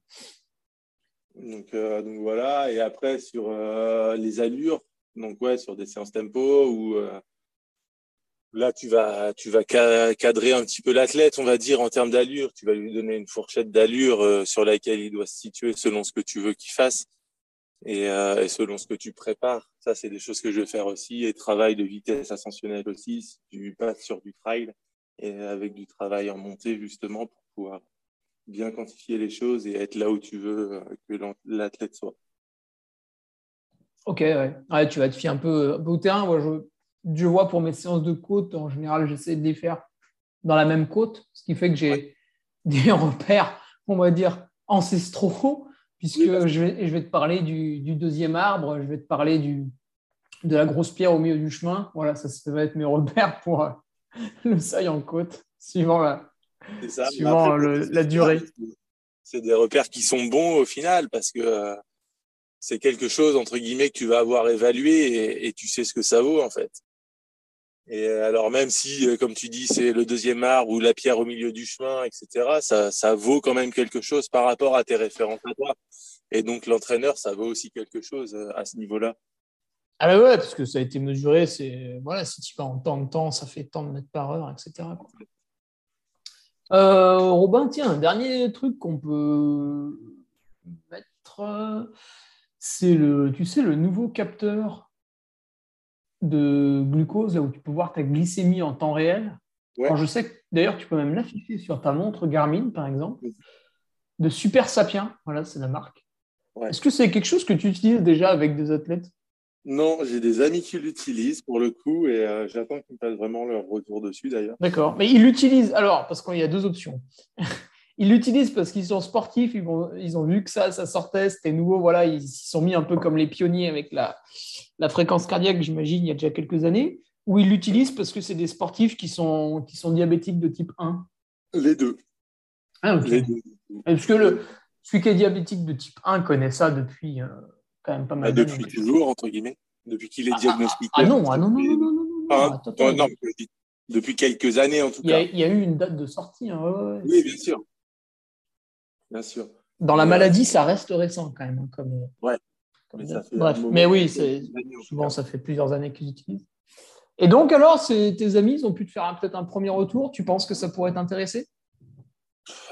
Donc, euh, donc, voilà, et après sur euh, les allures, donc ouais, sur des séances tempo où euh, là tu vas, tu vas cadrer un petit peu l'athlète, on va dire, en termes d'allure. Tu vas lui donner une fourchette d'allure sur laquelle il doit se situer selon ce que tu veux qu'il fasse. Euh, et, selon ce que tu prépares. Ça, c'est des choses que je vais faire aussi. Et travail de vitesse ascensionnelle aussi, si tu passes sur du trail et avec du travail en montée, justement, pour pouvoir bien quantifier les choses et être là où tu veux euh, que l'athlète soit. Ok, ouais. tu vas te fier un peu, au terrain. Moi, je, je, vois pour mes séances de côte, en général, j'essaie de les faire dans la même côte, ce qui fait que j'ai des repères, on va dire, ancestraux puisque je, vais, je, vais, te parler du, deuxième arbre, je vais te parler du, de la grosse pierre au milieu du chemin. Voilà, ça, ça va être mes repères pour euh, le seuil en côte, suivant la, suivant la durée. C'est des repères qui sont bons au final parce que euh, c'est quelque chose, entre guillemets, que tu vas avoir évalué et, tu sais ce que ça vaut en fait. Et alors même si, euh, comme tu dis, c'est le deuxième arbre ou la pierre au milieu du chemin, etc., ça, ça vaut quand même quelque chose par rapport à tes références à toi. Et donc, l'entraîneur, ça vaut aussi quelque chose euh, à ce niveau-là. Ah bah ouais, parce que ça a été mesuré, c'est voilà, si tu vas en temps de temps, ça fait tant de mètres par heure, etc. Euh, Robin, tiens, un dernier truc qu'on peut mettre, c'est le, tu sais, le nouveau capteur de glucose, là où tu peux voir ta glycémie en temps réel. Alors, je sais que d'ailleurs, tu peux même l'afficher sur ta montre Garmin, par exemple, de Super Sapien. Voilà, c'est la marque. Est-ce que c'est quelque chose que tu utilises déjà avec des athlètes? Non, j'ai des amis qui l'utilisent pour le coup et euh, j'attends qu'ils me fassent vraiment leur retour dessus d'ailleurs. D'accord, mais ils l'utilisent alors parce qu'il y a deux options. ils l'utilisent parce qu'ils sont sportifs, ils, ils, ont vu que ça, ça sortait, c'était nouveau, voilà, ils s'y sont mis un peu comme les pionniers avec la, la fréquence cardiaque, j'imagine, il y a déjà quelques années, ou ils l'utilisent parce que c'est des sportifs qui sont, qui sont diabétiques de type 1 Les deux. Ah, ok. Les deux. Parce que le, celui qui est diabétique de type 1 connaît ça depuis euh, quand même pas mal bah, Depuis toujours, entre guillemets. Depuis qu'il est ah, diagnostiqué. Ah, non, ah non, non, non, non, non, ah, non, depuis quelques années en tout il cas. Il y a eu une date de sortie. Hein, oui, bien sûr. Bien sûr. Dans la maladie, ça reste récent quand même. Hein, comme, euh, ouais. mais Bref, mais oui, souvent ça fait plusieurs années qu'ils utilisent. Et donc alors, tes amis, ils ont pu te faire peut-être un premier retour. Tu penses que ça pourrait t'intéresser?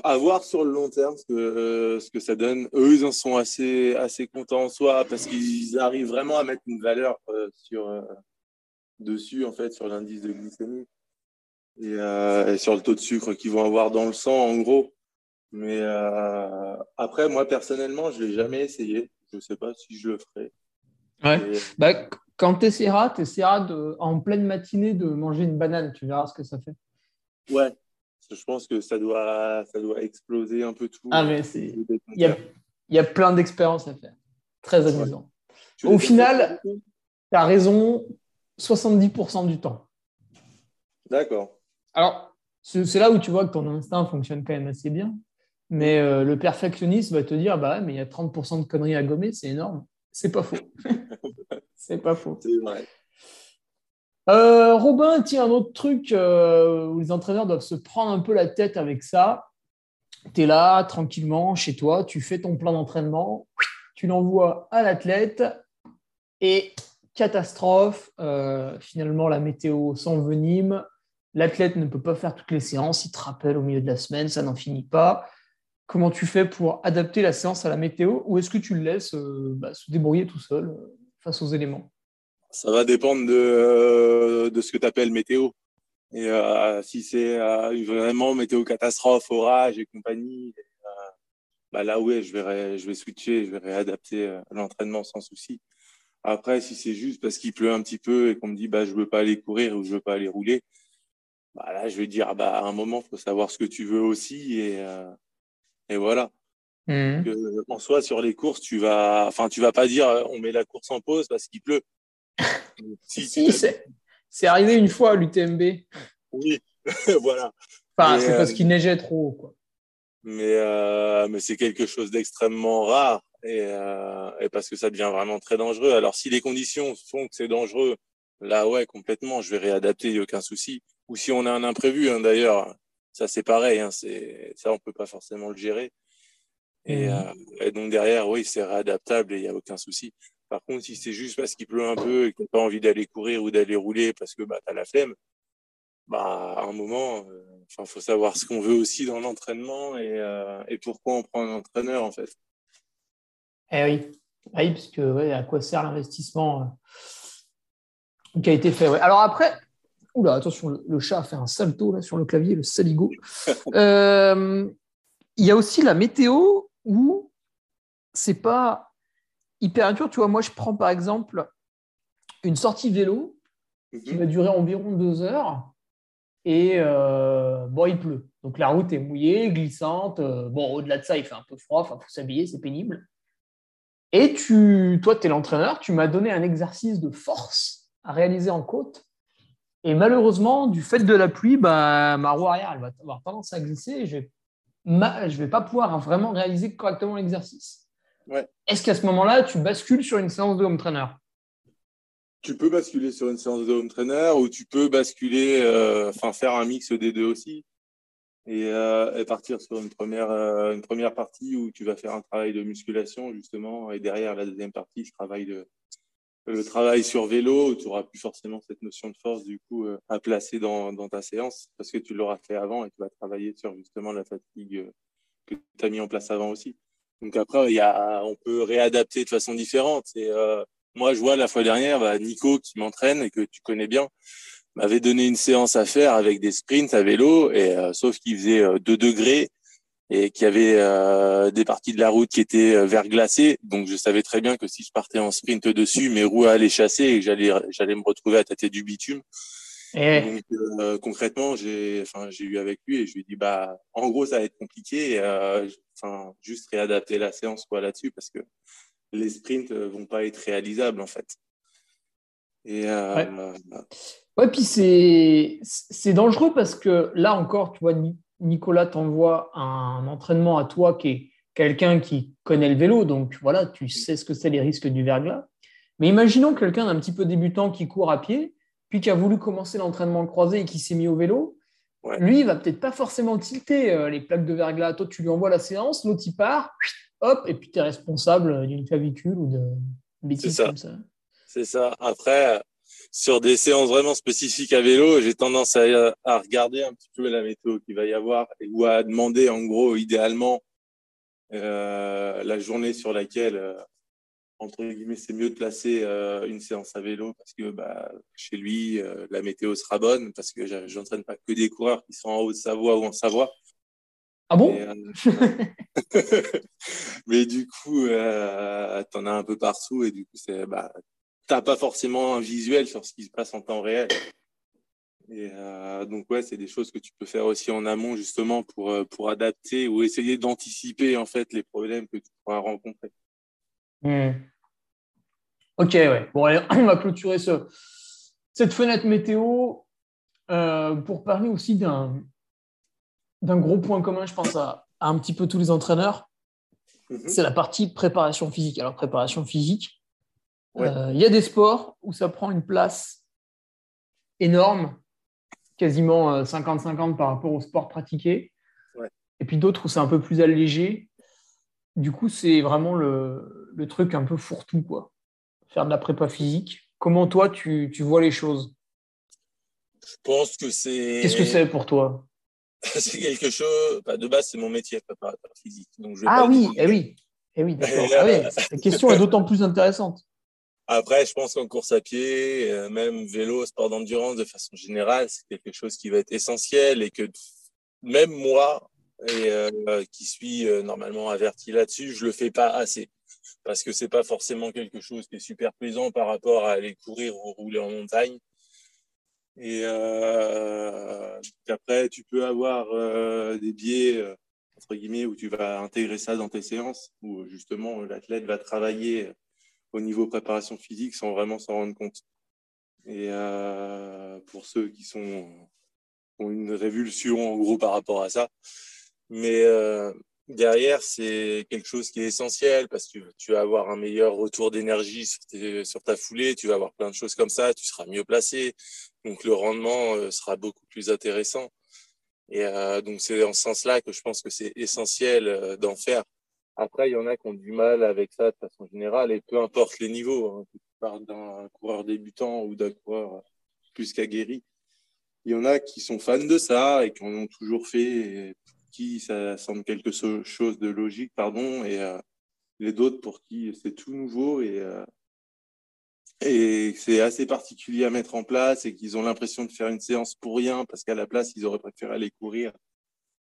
À voir sur le long terme ce que, euh, ce que ça donne. Eux, ils en sont assez, assez contents en soi parce qu'ils arrivent vraiment à mettre une valeur euh, sur, euh, dessus, en fait, sur l'indice de glycémie et, et, sur le taux de sucre qu'ils vont avoir dans le sang, en gros. Mais après, moi, personnellement, je ne l'ai jamais essayé. Je ne sais pas si je le ferai. Ouais. Bah, quand tu essaieras, tu essaieras de, en pleine matinée de manger une banane. Tu verras ce que ça fait. Ouais, je pense que ça doit, ça doit exploser un peu tout. Ah, mais c'est. Il y a, y a, plein d'expériences à faire. Très amusant. Au final, tu as raison 70% du temps. D'accord. Alors, c'est là où tu vois que ton instinct fonctionne quand même assez bien. Mais euh, le perfectionniste va te dire bah mais il y a 30% de conneries à gommer, c'est énorme. C'est pas faux. c'est pas faux. C'est vrai. Euh, Robin, tiens, un autre truc euh, où les entraîneurs doivent se prendre un peu la tête avec ça. Tu es là, tranquillement, chez toi, tu fais ton plan d'entraînement, tu l'envoies à l'athlète et catastrophe, euh, finalement la météo s'envenime, l'athlète ne peut pas faire toutes les séances, il te rappelle au milieu de la semaine, ça n'en finit pas. Comment tu fais pour adapter la séance à la météo ou est-ce que tu le laisses bah, se débrouiller tout seul face aux éléments? Ça va dépendre de, euh, de ce que tu appelles météo. Et euh, si c'est euh, vraiment météo catastrophe, orage et compagnie, bah là, ouais, je vais, je vais switcher, je vais réadapter l'entraînement sans souci. Après, si c'est juste parce qu'il pleut un petit peu et qu'on me dit bah je veux pas aller courir ou je veux pas aller rouler, bah là je vais dire bah à un moment faut savoir ce que tu veux aussi et et voilà. Mmh. en soi sur les courses tu vas enfin tu vas pas dire on met la course en pause parce qu'il pleut. si, c'est arrivé une fois à l'UTMB. Oui, voilà. Enfin, c'est parce euh, qu'il neigeait trop. Quoi. Mais, euh, mais c'est quelque chose d'extrêmement rare et, euh, et, parce que ça devient vraiment très dangereux. Alors, si les conditions font que c'est dangereux, là, ouais, complètement, je vais réadapter, il n'y a aucun souci. Ou si on a un imprévu, hein, d'ailleurs, ça c'est pareil, hein, ça on peut pas forcément le gérer. Et, mmh. et donc derrière, oui, c'est réadaptable et il n'y a aucun souci. Par contre, si c'est juste parce qu'il pleut un peu et que tu n'as pas envie d'aller courir ou d'aller rouler parce que bah, tu as la flemme, bah, à un moment, il euh, faut savoir ce qu'on veut aussi dans l'entraînement et, euh, et, pourquoi on prend un entraîneur, en fait. Eh oui, oui parce que ouais, à quoi sert l'investissement euh, qui a été fait Alors après, oula, attention, le, chat a fait un salto là, sur le clavier, le saligo. Il y a aussi la météo où c'est pas hyper dur. Tu vois, moi, je prends par exemple une sortie vélo qui mhm. va durer environ deux heures. Et euh, bon, il pleut. Donc la route est mouillée, glissante. Euh, bon, au-delà de ça, il fait un peu froid. Enfin, faut s'habiller, c'est pénible. Et tu, toi, tu es l'entraîneur. Tu m'as donné un exercice de force à réaliser en côte. Et malheureusement, du fait de la pluie, bah, ma roue arrière elle va avoir tendance à glisser. Et je ne vais pas pouvoir vraiment réaliser correctement l'exercice. Est-ce qu'à ce, moment-là, tu bascules sur une séance de home trainer? Tu peux basculer sur une séance de home trainer ou tu peux basculer, euh, enfin faire un mix des deux aussi et, euh, partir sur une première, euh, une première partie où tu vas faire un travail de musculation justement et derrière la deuxième partie, je travaille de, le travail sur vélo où tu n'auras plus forcément cette notion de force du coup à placer dans, dans, ta séance parce que tu l'auras fait avant et tu vas travailler sur justement la fatigue que tu as mis en place avant aussi. Donc après, il y a, on peut réadapter de façon différente. Et, euh, moi, je vois la fois dernière, bah, Nico qui m'entraîne et que tu connais bien, m'avait donné une séance à faire avec des sprints à vélo, et sauf qu'il faisait 2 degrés et qu'il y avait euh, des parties de la route qui étaient euh, verglacées. Donc, je savais très bien que si je partais en sprint dessus, mes roues allaient chasser et que j'allais, j'allais me retrouver à tâter du bitume. Et... Donc, euh, concrètement, j'ai, eu avec lui et je lui ai dit, bah, en gros, ça va être compliqué. Euh, enfin, juste réadapter la séance quoi là-dessus parce que les sprints vont pas être réalisables en fait. Et ouais. ouais, puis c'est c'est dangereux parce que là encore, tu vois, Nicolas t'envoie un entraînement à toi qui est quelqu'un qui connaît le vélo, donc voilà, tu sais ce que c'est les risques du verglas. Mais imaginons quelqu'un d'un petit peu débutant qui court à pied, puis qui a voulu commencer l'entraînement croisé et qui s'est mis au vélo. Lui, il va peut-être pas forcément tilter euh, les plaques de verglas. Toi, tu lui envoies la séance, l'autre il part, hop, et puis tu es responsable d'une clavicule ou de bêtises comme ça. C'est ça. Après, sur des séances vraiment spécifiques à vélo, j'ai tendance à, à, regarder un petit peu la météo qu'il va y avoir et, ou à demander en gros idéalement euh, la journée sur laquelle euh, entre guillemets c'est mieux de placer euh, une séance à vélo parce que bah, chez lui euh, la météo sera bonne parce que j'entraîne pas que des coureurs qui sont en Haute-Savoie ou en Savoie. Ah bon? Mais du coup, euh, tu en as un peu partout et du coup, c'est bah, t'as pas forcément un visuel sur ce qui se passe en temps réel. Et euh, donc ouais, c'est des choses que tu peux faire aussi en amont justement pour euh, pour adapter ou essayer d'anticiper en fait les problèmes que tu pourras rencontrer. Hmm. Ok, ouais. Bon, allez, on va clôturer ce, cette fenêtre météo euh, pour parler aussi d'un gros point commun, je pense à, à, un petit peu tous les entraîneurs. Mm-hmm. C'est la partie préparation physique. Alors préparation physique, euh, il y a des sports où ça prend une place énorme, quasiment 50-50 euh, par rapport au sport pratiqué. Et puis d'autres où c'est un peu plus allégé. Du coup, c'est vraiment le, le, truc un peu fourre-tout, quoi. Faire de la prépa physique. Comment toi, tu, tu vois les choses? Je pense que c'est. Qu'est-ce que c'est pour toi? C'est quelque chose. Bah, de base, c'est mon métier, préparateur physique. Donc ah, oui, eh oui, eh oui, d'accord. ah oui, La question est d'autant plus intéressante. Après, je pense qu'en course à pied, euh, même vélo, sport d'endurance, de façon générale, c'est quelque chose qui va être essentiel et que même moi, et, euh, qui suis euh, normalement averti là-dessus, je le fais pas assez parce que c'est pas forcément quelque chose qui est super plaisant par rapport à aller courir ou rouler en montagne. Et euh, après, tu peux avoir des biais entre guillemets où tu vas intégrer ça dans tes séances où justement l'athlète va travailler au niveau préparation physique sans vraiment s'en rendre compte. Et euh, pour ceux qui sont ont une révulsion en gros par rapport à ça, mais euh, derrière c'est quelque chose qui est essentiel parce que tu vas avoir un meilleur retour d'énergie sur, ta foulée, tu vas avoir plein de choses comme ça, tu seras mieux placé, donc le rendement euh, sera beaucoup plus intéressant. Et euh, donc c'est dans ce sens-là que je pense que c'est essentiel euh, d'en faire. Après, il y en a qui ont du mal avec ça de façon générale, et peu importe les niveaux, hein, que tu parles d'un coureur débutant ou d'un coureur plus qu'aguerri, il y en a qui sont fans de ça et qui en ont toujours fait, qui ça semble quelque chose de logique, pardon, et euh, les d'autres pour qui c'est tout nouveau et, euh, et c'est assez particulier à mettre en place et qu'ils ont l'impression de faire une séance pour rien parce qu'à la place, ils auraient préféré aller courir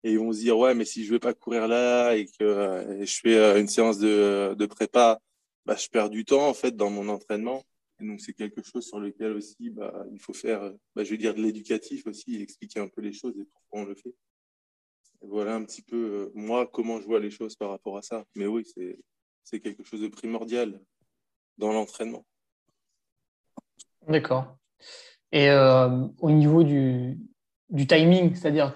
et ils vont se dire ouais mais si je vais pas courir là et que euh, je fais une séance de, de prépa bah, je perds du temps en fait dans mon entraînement. Et donc c'est quelque chose sur lequel aussi bah, il faut faire bah, je vais dire de l'éducatif aussi expliquer un peu les choses et pourquoi on le fait voilà un petit peu euh, moi comment je vois les choses par rapport à ça. Mais oui c'est c'est quelque chose de primordial dans l'entraînement. D'accord. Et euh, au niveau du, du timing c'est-à-dire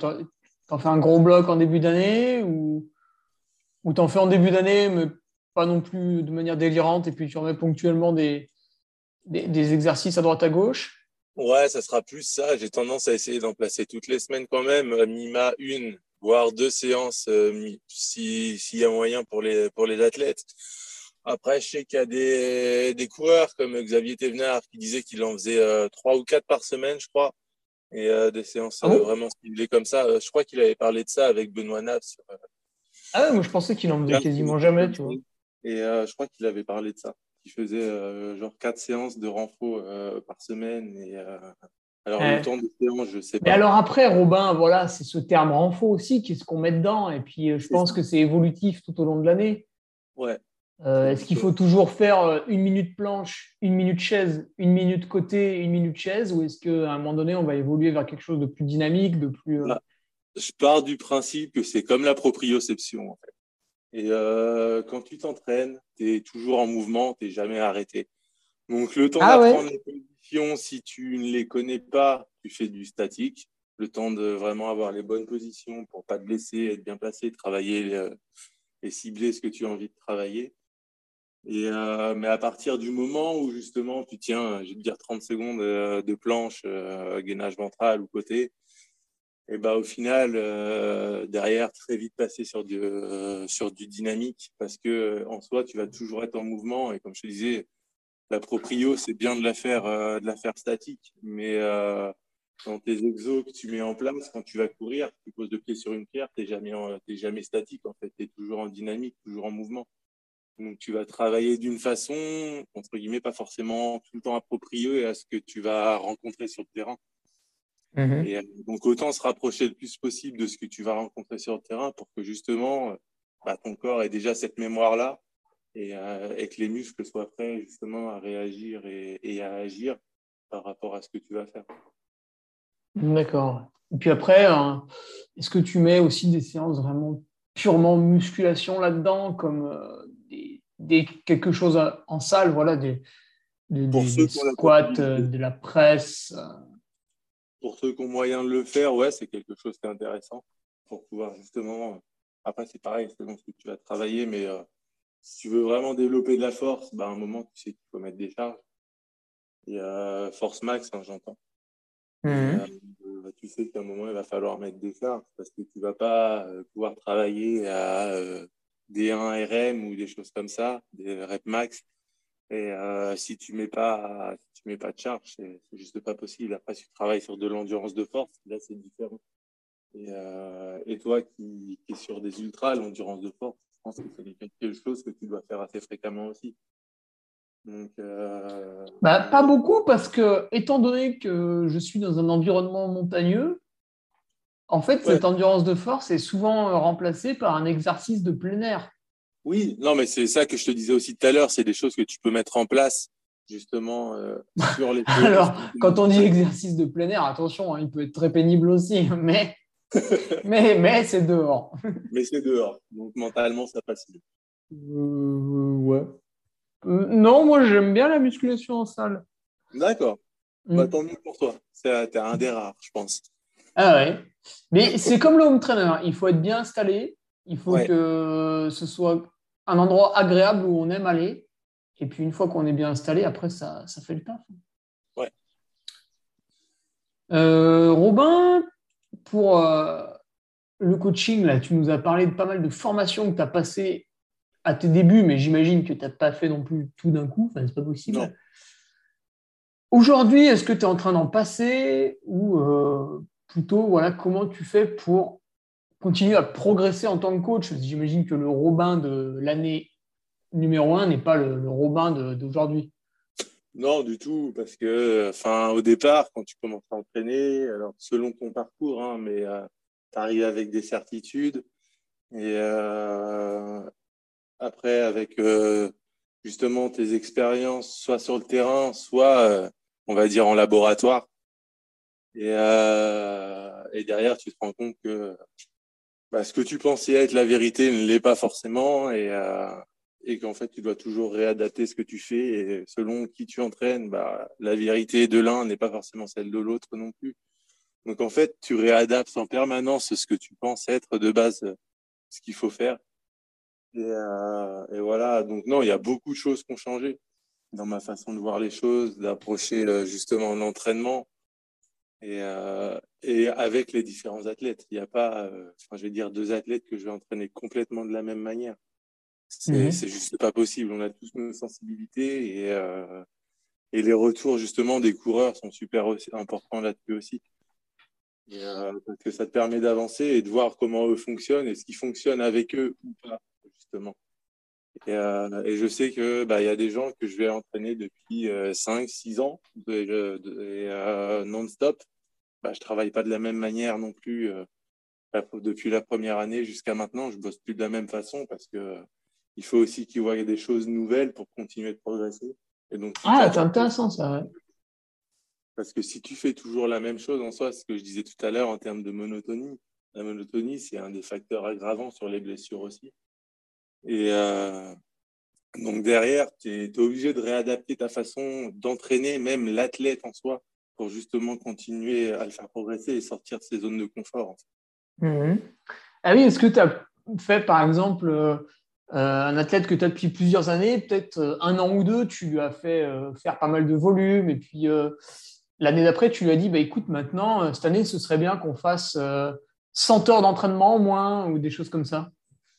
T'en fais un gros bloc en début d'année ou, ou t'en fais en début d'année, mais pas non plus de manière délirante, et puis tu remets ponctuellement des, des, exercices à droite à gauche? Ouais, ça sera plus ça. J'ai tendance à essayer d'en placer toutes les semaines quand même, minima une, voire deux séances euh, s'il y a moyen pour les, pour les athlètes. Après, je sais qu'il y a des, des coureurs comme Xavier Thévenard qui disait qu'il en faisait euh, trois ou quatre par semaine, je crois et euh, des séances ah euh, vraiment ciblées comme ça. Je crois qu'il avait parlé de ça avec Benoît Naf. ah moi je pensais qu'il en faisait quasiment jamais, tu vois. Et je crois qu'il avait parlé de ça. qui faisait genre quatre séances de renfort par semaine. Et, alors, le temps de séance, je sais pas. Mais alors après, Robin, voilà, c'est ce terme renfort aussi, qu'est-ce qu'on met dedans? Et puis, je pense que c'est évolutif tout au long de l'année. Ouais. Est-ce qu'il faut toujours faire une minute planche, une minute chaise, une minute côté, une minute chaise? Ou est-ce qu'à un moment donné, on va évoluer vers quelque chose de plus dynamique, de plus. Bah, je pars du principe que c'est comme la proprioception. En fait. Et euh, quand tu t'entraînes, tu es toujours en mouvement, tu n'es jamais arrêté. Donc, le temps ah d'apprendre les positions, si tu ne les connais pas, tu fais du statique. Le temps de vraiment avoir les bonnes positions pour pas te blesser, être bien placé, travailler et cibler ce que tu as envie de travailler. Et, euh, mais à partir du moment où justement tu tiens, je vais te dire 30 secondes euh, de planche, gainage ventral ou côté, et bah, au final, euh, derrière, très vite passer sur du, euh, sur du dynamique parce que en soi, tu vas toujours être en mouvement. Et comme je te disais, la proprio, c'est bien de la faire, euh, de la faire statique. Mais dans tes exos que tu mets en place, quand tu vas courir, tu poses le pied sur une pierre, tu n'es jamais, jamais statique. En fait, tu es toujours en dynamique, toujours en mouvement. Donc, tu vas travailler d'une façon, entre guillemets, pas forcément tout le temps appropriée à ce que tu vas rencontrer sur le terrain. Mhm. Et, euh, donc, autant se rapprocher le plus possible de ce que tu vas rencontrer sur le terrain pour que justement euh, bah, ton corps ait déjà cette mémoire-là et, euh, et, que les muscles soient prêts justement à réagir et, et, à agir par rapport à ce que tu vas faire. D'accord. Et puis après, hein, est-ce que tu mets aussi des séances vraiment purement musculation là-dedans, comme des, des, quelque chose en salle, voilà, des, des, des squats, de la presse pour ceux qui ont moyen de le faire, ouais, c'est quelque chose qui est intéressant pour pouvoir justement. Euh, après, c'est pareil, c'est ce que tu vas travailler, mais euh, si tu veux vraiment développer de la force, bah, à un moment, tu sais qu'il faut mettre des charges. Et euh, force max, hein, j'entends. Mhm. Bah, tu sais qu'à un moment, il va falloir mettre des charges parce que tu ne vas pas pouvoir travailler à des 1 RM ou des choses comme ça, des reps max. Et si tu ne mets pas mets pas de charge, c'est juste pas possible. Après, si tu travailles sur de l'endurance de force, là, c'est différent. Et, euh, et, toi qui, qui es sur des ultras, l'endurance de force, pense que c'est quelque chose que tu dois faire assez fréquemment aussi. Donc, euh, bah, pas beaucoup parce que, étant donné que je suis dans un environnement montagneux, en fait, cette endurance de force est souvent remplacée par un exercice de plein air. Oui, non, mais c'est ça que je te disais aussi tout à l'heure, c'est des choses que tu peux mettre en place justement euh, sur les. Alors, quand on dit exercice de plein air, attention, hein, il peut être très pénible aussi, mais, mais, mais c'est dehors. mais c'est dehors, donc mentalement, ça passe mieux. Euh, ouais. Euh, non, moi, j'aime bien la musculation en salle. D'accord. Mm. Bah, tant mieux pour toi. T'es un des rares, je pense. Ah ouais. Mais c'est comme le home trainer. Il faut être bien installé. Il faut que ce soit un endroit agréable où on aime aller. Et puis une fois qu'on est bien installé, après, ça, ça fait le taf. Ouais. Euh, Robin, pour euh, le coaching, là, tu nous as parlé de pas mal de formations que tu as passées à tes débuts, mais j'imagine que tu n'as pas fait non plus tout d'un coup. Enfin, c'est pas possible. Aujourd'hui, est-ce que tu es en train d'en passer ou euh, plutôt, voilà, comment tu fais pour continuer à progresser en tant que coach? J'imagine que le Robin de l'année numéro un n'est pas le, Robin d'aujourd'hui. Non, du tout, parce que, enfin, au départ, quand tu commences à entraîner, alors selon ton parcours, hein, mais euh, tu arrives avec des certitudes, et euh, après avec euh, justement tes expériences, soit sur le terrain, soit, on va dire, en laboratoire, et, et derrière, tu te rends compte que bah, ce que tu pensais être la vérité ne l'est pas forcément, et et qu'en fait, tu dois toujours réadapter ce que tu fais. Et selon qui tu entraînes, bah, la vérité de l'un n'est pas forcément celle de l'autre non plus. Donc, en fait, tu réadaptes en permanence ce que tu penses être de base ce qu'il faut faire. Et, euh, et, voilà. Donc, non, il y a beaucoup de choses qui ont changé dans ma façon de voir les choses, d'approcher euh, justement l'entraînement. Et, euh, et, avec les différents athlètes. Il n'y a pas, euh, je vais dire, deux athlètes que je vais entraîner complètement de la même manière. Mhm. C'est juste pas possible. On a tous nos sensibilités et, euh, et les retours justement des coureurs sont super importants là-dessus aussi. Euh, parce que ça te permet d'avancer et de voir comment eux fonctionnent et ce qui fonctionne avec eux ou pas, justement. Et, et je sais qu'il bah, y a des gens que je vais entraîner depuis 5-6 ans non-stop. Bah, je ne travaille pas de la même manière non plus depuis la première année jusqu'à maintenant. Je bosse plus de la même façon parce que il faut aussi qu'ils voient des choses nouvelles pour continuer de progresser. Et donc, ah, c'est intéressant ça. Parce que si tu fais toujours la même chose en soi, ce que je disais tout à l'heure en termes de monotonie, la monotonie, c'est un des facteurs aggravants sur les blessures aussi. Et euh, donc derrière, tu es, obligé de réadapter ta façon d'entraîner même l'athlète en soi pour justement continuer à le faire progresser et sortir de ses zones de confort. Mhm. Ah oui, est-ce que tu as fait par exemple euh, un athlète que tu as depuis plusieurs années, peut-être euh, un an ou deux, tu lui as fait faire pas mal de volume et puis l'année d'après, tu lui as dit bah, écoute, maintenant, cette année, ce serait bien qu'on fasse 100 heures d'entraînement au moins ou des choses comme ça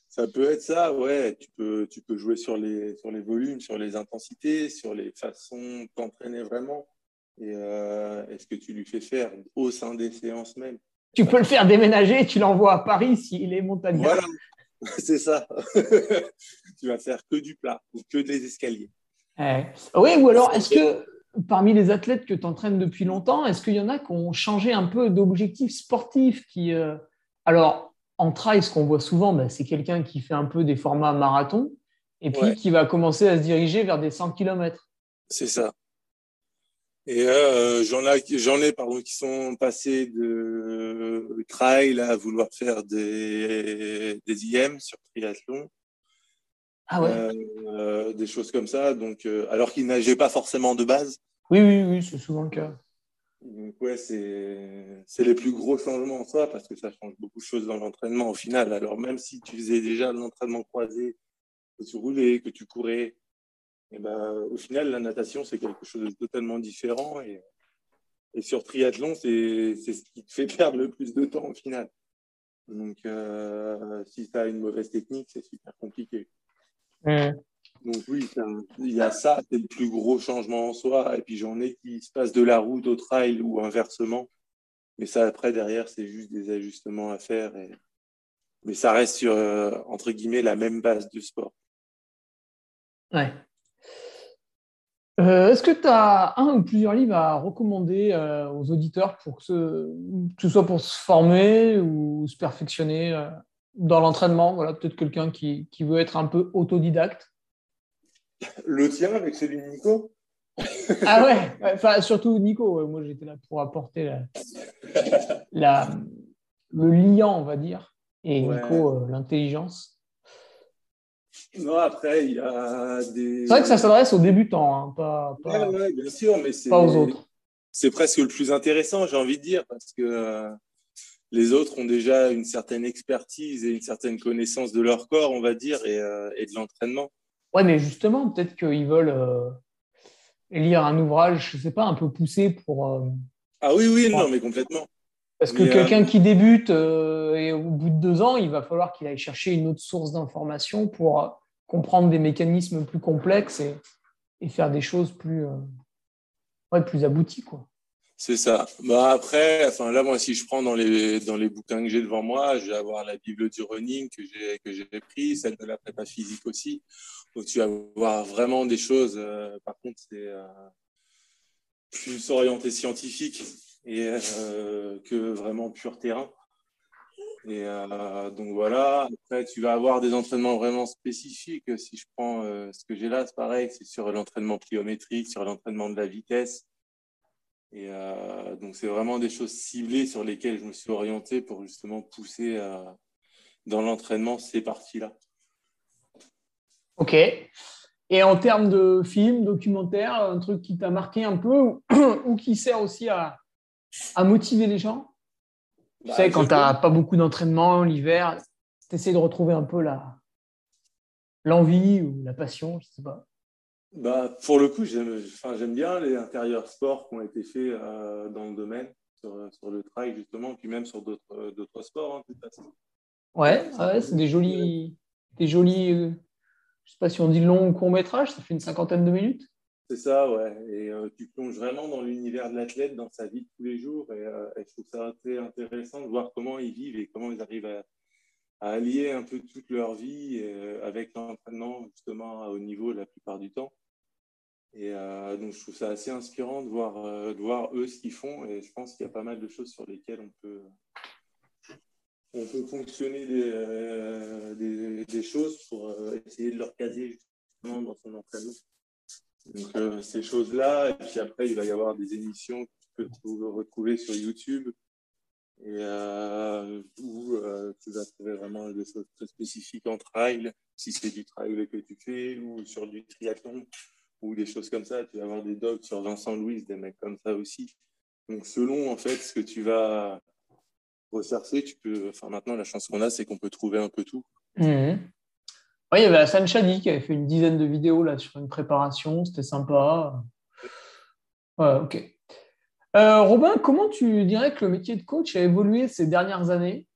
Ça peut être ça, ouais. Tu peux, tu peux jouer sur les, sur les volumes, sur les intensités, sur les façons d'entraîner vraiment. Et euh, est-ce que tu lui fais faire au sein des séances même? Tu peux le faire déménager, tu l'envoies à Paris s'il est montagnard. Voilà, c'est ça. tu vas faire que du plat ou que des escaliers. Oui, ou alors est-ce que parmi les athlètes que tu entraînes depuis longtemps, est-ce qu'il y en a qui ont changé un peu d'objectif sportif qui, euh, Alors, en trail, ce qu'on voit souvent, ben, c'est quelqu'un qui fait un peu des formats marathon et puis qui va commencer à se diriger vers des 100 km. C'est ça. Et euh, j'en ai, pardon, qui sont passés de trail à vouloir faire des, des IM sur triathlon. Ah ouais. Euh, des choses comme ça. Donc, euh, alors qu'ils nageaient pas forcément de base. Oui, oui, oui, c'est souvent le cas. Donc, ouais, c'est les plus gros changements en soi parce que ça change beaucoup de choses dans l'entraînement au final. Alors, même si tu faisais déjà l'entraînement croisé, que tu roulais, que tu courais, et eh ben, au final, la natation, c'est quelque chose de totalement différent. Et, et sur triathlon, c'est ce qui te fait perdre le plus de temps au final. Donc, euh, si tu as une mauvaise technique, c'est super compliqué. Donc oui, il y a ça, c'est le plus gros changement en soi. Et puis j'en ai qui se passent de la route au trail ou inversement. Mais ça, après, derrière, c'est juste des ajustements à faire. Mais ça reste sur, euh, entre guillemets, la même base du sport. Ouais. Euh, est-ce que tu as un ou plusieurs livres à recommander euh, aux auditeurs pour que ce, ce, soit pour se former ou se perfectionner dans l'entraînement? Voilà, peut-être quelqu'un qui, qui, veut être un peu autodidacte. Le tien avec celui de Nico? Ah ouais, enfin, surtout Nico. Moi, j'étais là pour apporter la, le liant, on va dire, et Nico, euh, l'intelligence. Non, après, il y a des. C'est vrai que ça s'adresse aux débutants, hein, pas, pas, bien sûr, mais pas aux autres. C'est presque le plus intéressant, j'ai envie de dire, parce que euh, les autres ont déjà une certaine expertise et une certaine connaissance de leur corps, on va dire, et, euh, de l'entraînement. Ouais, mais justement, peut-être qu'ils veulent euh, lire un ouvrage, je ne sais pas, un peu poussé pour. Ah oui, oui, non, mais complètement. Parce que quelqu'un qui débute et au bout de deux ans, il va falloir qu'il aille chercher une autre source d'information pour comprendre des mécanismes plus complexes et, et faire des choses plus, ouais, plus abouties, quoi. C'est ça. Bah après, enfin là, moi, si je prends dans les, dans les bouquins que j'ai devant moi, je vais avoir la Bible du running que j'ai, que j'ai pris, celle de la prépa physique aussi. Donc, tu vas voir vraiment des choses. Euh, par contre, c'est euh, plus orienté scientifique et, euh, que vraiment pur terrain. Et donc voilà. Après, tu vas avoir des entraînements vraiment spécifiques. Si je prends ce que j'ai là, c'est pareil, c'est sur l'entraînement pliométrique, sur l'entraînement de la vitesse et euh, donc, c'est vraiment des choses ciblées sur lesquelles je me suis orienté pour justement pousser euh, dans l'entraînement ces parties-là. Ok. Et en termes de films, documentaires, un truc qui t'a marqué un peu ou qui sert aussi à, motiver les gens? Tu bah, sais, quand tu n'as pas beaucoup d'entraînement l'hiver, tu essaies de retrouver un peu l'envie ou la passion, je ne sais pas. Bah, pour le coup, j'aime bien les intérieurs sports qui ont été faits euh, dans le domaine, sur, sur, le trail justement, puis même sur d'autres sports. Hein, de toute façon. Ouais, ouais c'est des jolis, des jolis euh, je ne sais pas si on dit long ou court métrage, ça fait une cinquantaine de minutes. C'est ça, ouais. Et euh, tu plonges vraiment dans l'univers de l'athlète, dans sa vie de tous les jours. Et, je trouve ça assez intéressant de voir comment ils vivent et comment ils arrivent à, allier un peu toute leur vie avec l'entraînement justement au niveau la plupart du temps. Et donc je trouve ça assez inspirant de voir, de voir eux ce qu'ils font et je pense qu'il y a pas mal de choses sur lesquelles on peut, on peut fonctionner des, des, choses pour essayer de leur caser justement dans son entraînement. Donc ces choses-là, et puis après il va y avoir des émissions que tu peux retrouver sur YouTube et euh, où euh, tu vas trouver vraiment des choses très spécifiques en trail, si c'est du trail que tu fais, ou sur du triathlon, ou des choses comme ça. Tu vas avoir des docs sur Vincent Louis, des mecs comme ça aussi. Donc selon en fait ce que tu vas rechercher, tu peux. Enfin maintenant la chance qu'on a, c'est qu'on peut trouver un peu tout. Mmh. Il y avait Hassan Chadi qui avait fait une dizaine de vidéos là sur une préparation, c'était sympa. Ouais, ok. Euh, Robin, comment tu dirais que le métier de coach a évolué ces dernières années?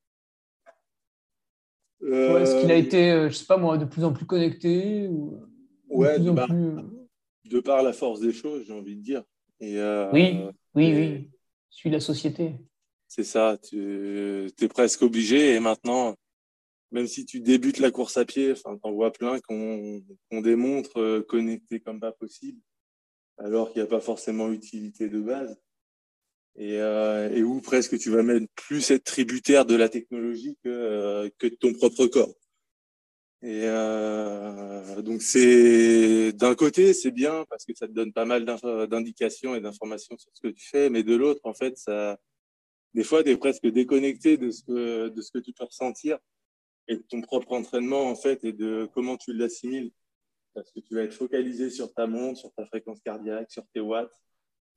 Est-ce qu'il a euh, été, euh, je sais pas moi, de plus en plus connecté ou Ouais, de, par, de, par, la force des choses, j'ai envie de dire. Et, oui, oui, oui. Suis la société. C'est ça, tu es presque obligé. Et maintenant, même si tu débutes la course à pied, enfin, t'en vois plein qu'on démontre connecté comme pas possible, alors qu'il n'y a pas forcément utilité de base et, euh, et, où presque tu vas même plus être tributaire de la technologie que, euh, de ton propre corps. Et euh, donc c'est d'un côté c'est bien parce que ça te donne pas mal d'indications et d'informations sur ce que tu fais, mais de l'autre en fait ça des fois tu es presque déconnecté de ce que tu peux ressentir et de ton propre entraînement en fait et de comment tu l'assimiles parce que tu vas être focalisé sur ta montre, sur ta fréquence cardiaque, sur tes watts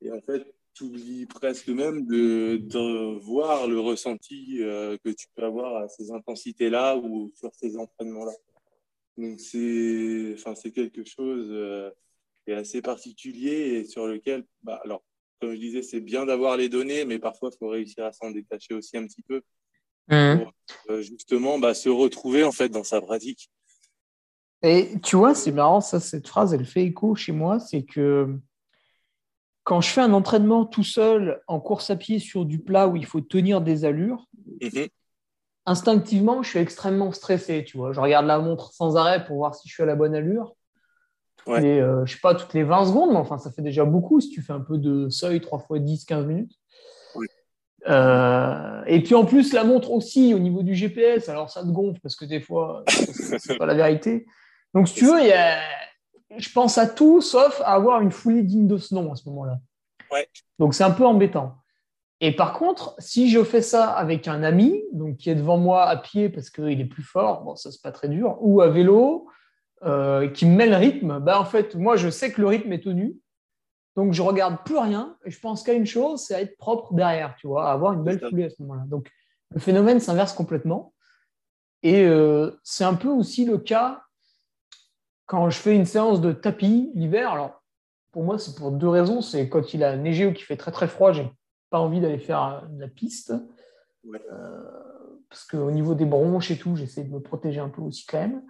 et en fait tu oublies presque même de, voir le ressenti euh, que tu peux avoir à ces intensités-là ou sur ces entraînements-là. Donc, c'est enfin, quelque chose euh, qui est assez particulier et sur lequel, bah, alors, comme je disais, c'est bien d'avoir les données, mais parfois, il faut réussir à s'en détacher aussi un petit peu. Mmh. Pour, euh, justement, bah, se retrouver en fait dans sa pratique. Et tu vois, c'est marrant, ça, cette phrase, elle fait écho chez moi, c'est que quand je fais un entraînement tout seul en course à pied sur du plat où il faut tenir des allures, mhm. instinctivement, je suis extrêmement stressé. Tu vois, je regarde la montre sans arrêt pour voir si je suis à la bonne allure. Et euh, je sais pas, toutes les 20 secondes, mais enfin, ça fait déjà beaucoup si tu fais un peu de seuil 3 fois 10, 15 minutes. Euh, et puis en plus, la montre aussi au niveau du GPS, alors ça te gonfle parce que des fois, c'est pas la vérité. Donc, si tu veux, il y a je pense à tout sauf à avoir une foulée digne de ce nom à ce moment-là. Donc c'est un peu embêtant. Et par contre, si je fais ça avec un ami, donc qui est devant moi à pied parce qu'il est plus fort, bon, ça c'est pas très dur, ou à vélo, euh, qui me met le rythme, bah, en fait, moi je sais que le rythme est tenu, donc je regarde plus rien et je pense qu'à une chose, c'est à être propre derrière, tu vois, à avoir une belle foulée à ce moment-là. Donc le phénomène s'inverse complètement. Et euh, c'est un peu aussi le cas quand je fais une séance de tapis l'hiver, alors pour moi, c'est pour deux raisons. C'est quand il a neigé ou qu'il fait très très froid, j'ai pas envie d'aller faire de la piste. Euh, parce qu'au niveau des bronches et tout, j'essaie de me protéger un peu aussi quand même.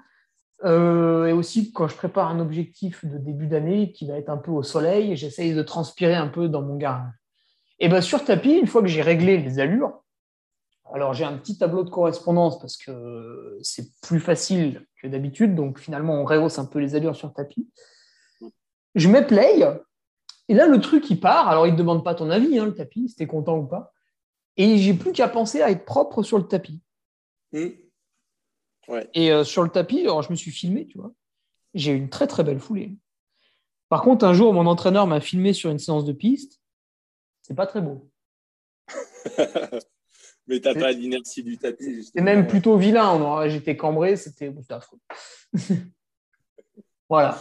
Euh, et aussi, quand je prépare un objectif de début d'année qui va être un peu au soleil, j'essaie de transpirer un peu dans mon garage. Et bien sur tapis, une fois que j'ai réglé les allures, alors, j'ai un petit tableau de correspondance parce que c'est plus facile que d'habitude. Donc, finalement, on rehausse un peu les allures sur tapis. Je mets play. Et là, le truc, il part. Alors, il ne demande pas ton avis, hein, le tapis, si tu es content ou pas. Et j'ai plus qu'à penser à être propre sur le tapis. Et euh, sur le tapis, alors, je me suis filmé, tu vois. J'ai une très, très belle foulée. Par contre, un jour, mon entraîneur m'a filmé sur une séance de piste. C'est pas très beau. Mais tu n'as pas l'inertie du tapis. C'est même plutôt vilain. J'étais cambré, c'était affreux. voilà.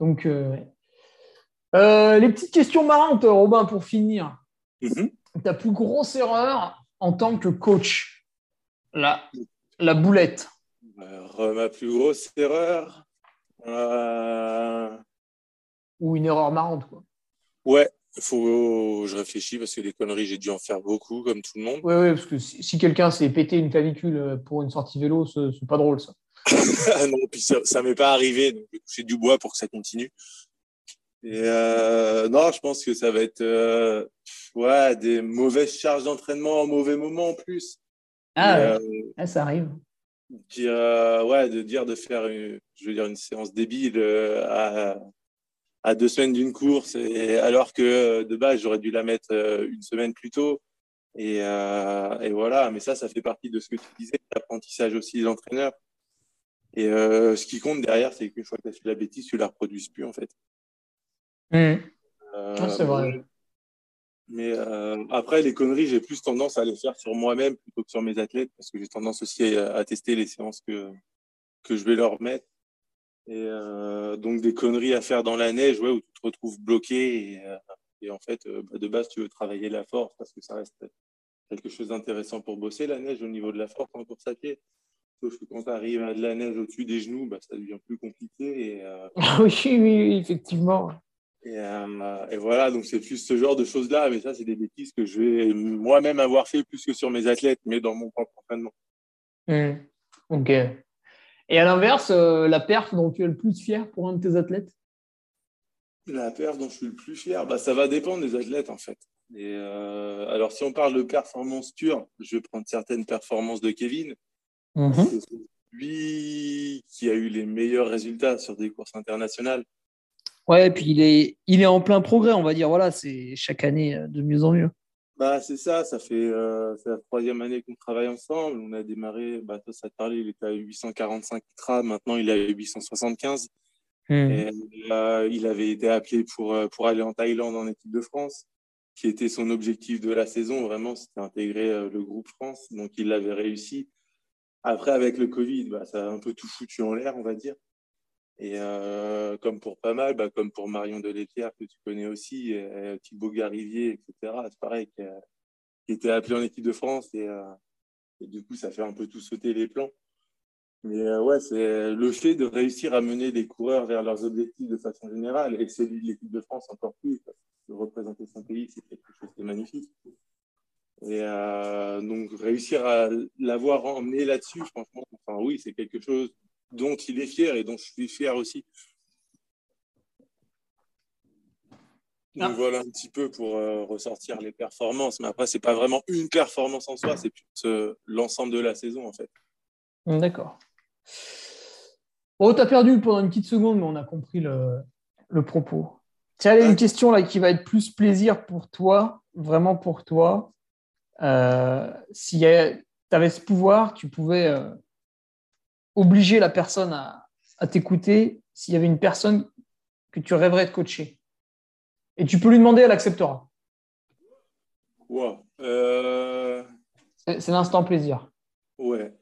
Donc, euh, euh, les petites questions marrantes, Robin, pour finir. Mm-hmm. Ta plus grosse erreur en tant que coach? La, la boulette. Ma plus grosse erreur. Euh, Ou une erreur marrante, quoi. Ouais, faut, je réfléchis parce que des conneries, j'ai dû en faire beaucoup, comme tout le monde. Oui, parce que si, quelqu'un s'est pété une clavicule euh, pour une sortie vélo, c'est pas drôle, ça. non, puis ça, ça m'est pas arrivé, donc j'ai du bois pour que ça continue. Et euh, non, je pense que ça va être euh, ouais, des mauvaises charges d'entraînement en mauvais moment en plus. Ah, ah, ça arrive. Ouais, de dire de faire une, je veux dire une séance débile à, à deux semaines d'une course, et, alors que de base j'aurais dû la mettre une semaine plus tôt. Et, et, voilà, mais ça, ça fait partie de ce que tu disais, l'apprentissage aussi de l'entraîneur. Et ce qui compte derrière, c'est qu'une fois que tu as su la bêtise, tu la reproduises plus en fait. Mmh. c'est vrai. Mais euh, après, les conneries, j'ai plus tendance à les faire sur moi-même plutôt que sur mes athlètes parce que j'ai tendance aussi à, tester les séances que, que je vais leur mettre. Et euh, donc, des conneries à faire dans la neige ouais, où tu te retrouves bloqué. Et, euh, en fait, bah, de base, tu veux travailler la force parce que ça reste quelque chose d'intéressant pour bosser la neige au niveau de la force en course à pied. Sauf que quand tu arrives à de la neige au-dessus des genoux, bah, ça devient plus compliqué. Et, oui, oui, effectivement. Euh, et, voilà, donc c'est plus ce genre de choses-là, mais ça, c'est des bêtises que je vais moi-même avoir fait plus que sur mes athlètes, mais dans mon propre entraînement. Hmm. Ok. Et à l'inverse, euh, la perf dont tu es le plus fier pour un de tes athlètes? La perf dont je suis le plus fier, bah, ça va dépendre des athlètes en fait. Et euh, alors, si on parle de performance pure, je vais prendre certaines performances de Kevin. Mm-hmm. Lui qui a eu les meilleurs résultats sur des courses internationales. Ouais, et puis il est, il est en plein progrès, on va dire. Voilà, c'est chaque année euh, de mieux en mieux. Bah, c'est ça, ça fait euh, la troisième année qu'on travaille ensemble. On a démarré, bah, toi, ça te parlait, il était à 845 ITRA, maintenant il est à 875. Hmm. Et, euh, il avait été appelé pour, pour aller en Thaïlande en équipe de France, qui était son objectif de la saison. Vraiment, c'était intégrer le groupe France, donc il l'avait réussi. Après, avec le Covid, bah, ça a un peu tout foutu en l'air, on va dire. Et euh, comme pour pas mal, bah, comme pour Marion Delepierre, que tu connais aussi, euh, Thibaut Garivier, etc., c'est pareil, qui, était appelé en équipe de France. Euh, et, du coup, ça fait un peu tout sauter les plans. Mais ouais, c'est le fait de réussir à mener des coureurs vers leurs objectifs de façon générale, et celui de l'équipe de France encore plus, parce que représenter son pays, c'est quelque chose de magnifique. Et donc, réussir à l'avoir emmené là-dessus, franchement, enfin, oui, c'est quelque chose dont il est fier et dont je suis fier aussi. Donc ah. voilà un petit peu pour euh, ressortir les performances. Mais après, ce n'est pas vraiment une performance en soi, c'est plus euh, l'ensemble de la saison en fait. Hmm, d'accord. Bon, tu as perdu pendant une petite seconde, mais on a compris le, propos. Tiens, une question là qui va être plus plaisir pour toi, vraiment pour toi. Euh, si tu avais ce pouvoir, tu pouvais obliger la personne à, t'écouter s'il y avait une personne que tu rêverais de coacher. Et tu peux lui demander, elle acceptera. Euh, c'est l'instant plaisir. Ouais.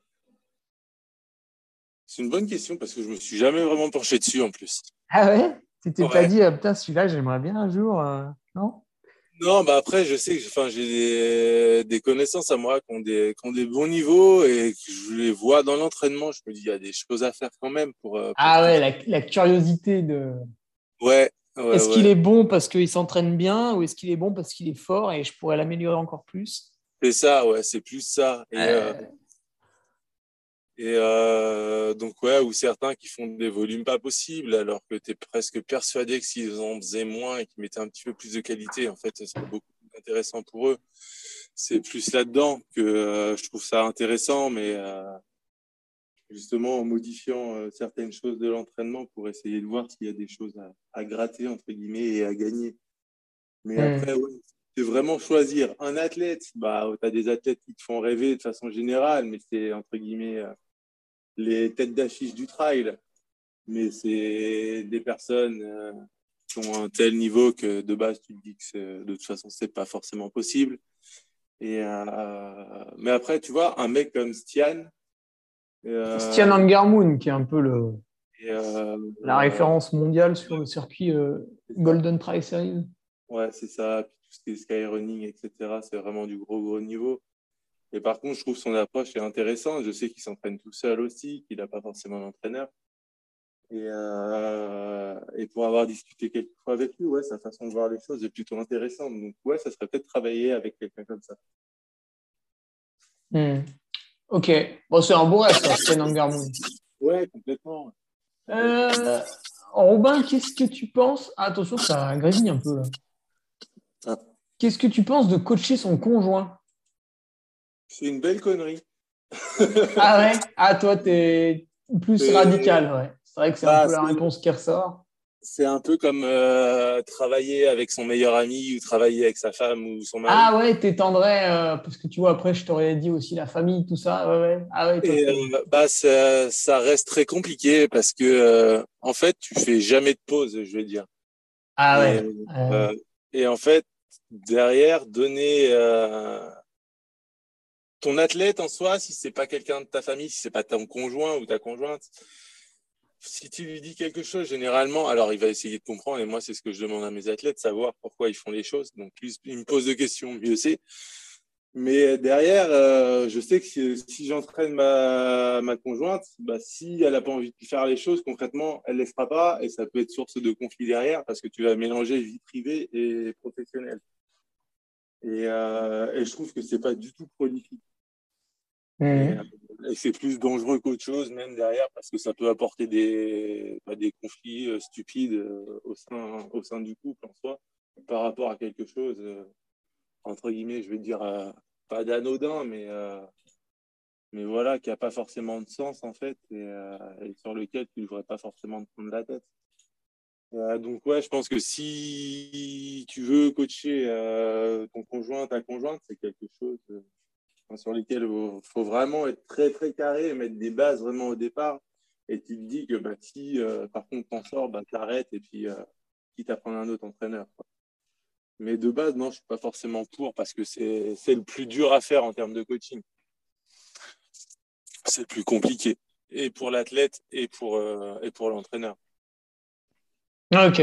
C'est une bonne question parce que je me suis jamais vraiment penché dessus en plus. Ah ouais? Tu t'es pas dit, ah, putain, celui-là, j'aimerais bien un jour, euh, non? Non, bah après, je sais que enfin, j'ai des, connaissances à moi qui ont, des, qui ont des bons niveaux et que je les vois dans l'entraînement. Je me dis, il y a des choses à faire quand même pour. Euh, ah ouais, la, curiosité de. Ouais. est-ce qu'il est bon parce qu'il s'entraîne bien ou est-ce qu'il est bon parce qu'il est fort et je pourrais l'améliorer encore plus? C'est ça, ouais, c'est plus ça. Et, euh, et euh, donc, ouais, ou certains qui font des volumes pas possibles, alors que tu es presque persuadé que s'ils en faisaient moins et qu'ils mettaient un petit peu plus de qualité, en fait, ce serait beaucoup plus intéressant pour eux. C'est plus là-dedans que euh, je trouve ça intéressant, mais euh, justement en modifiant certaines choses de l'entraînement pour essayer de voir s'il y a des choses à, gratter, entre guillemets, et à gagner. Mais hmm. après, ouais, c'est vraiment choisir un athlète. Bah, tu as des athlètes qui te font rêver de façon générale, mais c'est entre guillemets les têtes d'affiche du trail, mais c'est des personnes euh, qui ont un tel niveau que de base, tu te dis que de toute façon, c'est pas forcément possible. Et, euh, mais après, tu vois, un mec comme Stian. Euh, Stian Angermoon, qui est un peu le, la référence mondiale sur le circuit Golden Trail Series. Ouais, c'est ça. tout ce qui est skyrunning, etc., c'est vraiment du gros, gros niveau. Et par contre, je trouve son approche est intéressante. Je sais qu'il s'entraîne tout seul aussi, qu'il n'a pas forcément d'entraîneur. Et, euh, et, pour avoir discuté quelques fois avec lui, ouais, sa façon de voir les choses est plutôt intéressante. Donc, ouais, ça serait peut-être travailler avec quelqu'un comme ça. Hmm. Ok. Bon, c'est un beau rêve, ça, c'est Nangarmoon. Ouais, complètement. Euh, Robin, qu'est-ce que tu penses? Ah, Attention, ça grésille un peu. Ah. Qu'est-ce que tu penses de coacher son conjoint? C'est une belle connerie. ah ouais? Ah, toi, tu es plus radical, ouais. C'est vrai que c'est un bah, peu la réponse qui ressort c'est un peu comme euh, travailler avec son meilleur ami ou travailler avec sa femme ou son mari. Ah ouais, t'étendrais, euh, parce que tu vois, après, je t'aurais dit aussi la famille, tout ça. Ouais, ouais. Ah ouais, et, euh, bah, ça, ça, reste très compliqué parce que, en fait, tu fais jamais de pause, je vais dire. Ah ouais. Et, et en fait, derrière, donner ton athlète en soi, si c'est pas quelqu'un de ta famille, si c'est pas ton conjoint ou ta conjointe, si tu lui dis quelque chose, généralement, alors il va essayer de comprendre, et moi, c'est ce que je demande à mes athlètes, savoir pourquoi ils font les choses. Donc, plus il me pose de questions, mieux c'est. Mais derrière, euh, je sais que si, j'entraîne ma, conjointe, bah, si elle n'a pas envie de faire les choses, concrètement, elle ne les fera pas, et ça peut être source de conflit derrière, parce que tu vas mélanger vie privée et professionnelle. Et, euh, et je trouve que ce n'est pas du tout prolifique. Mmh. Euh, et, c'est plus dangereux qu'autre chose, même derrière, parce que ça peut apporter des, bah, des conflits euh, stupides euh, au sein, au sein du couple en soi, par rapport à quelque chose, entre guillemets, je vais dire, pas d'anodin, mais, mais voilà, qui n'a pas forcément de sens en fait, et, sur lequel tu ne devrais pas forcément te prendre la tête. donc ouais, je pense que si tu veux coacher ton conjoint, ta conjointe, c'est quelque chose sur lesquels il faut vraiment être très très carré et mettre des bases vraiment au départ. Et tu te dis que bah, si euh, par contre t'en sors, bah, t'arrêtes et puis euh, quitte à prendre un autre entraîneur. Mais de base, non, je suis pas forcément pour parce que c'est le plus dur à faire en termes de coaching. C'est le plus compliqué, et pour l'athlète et pour, euh, et pour l'entraîneur. Ok.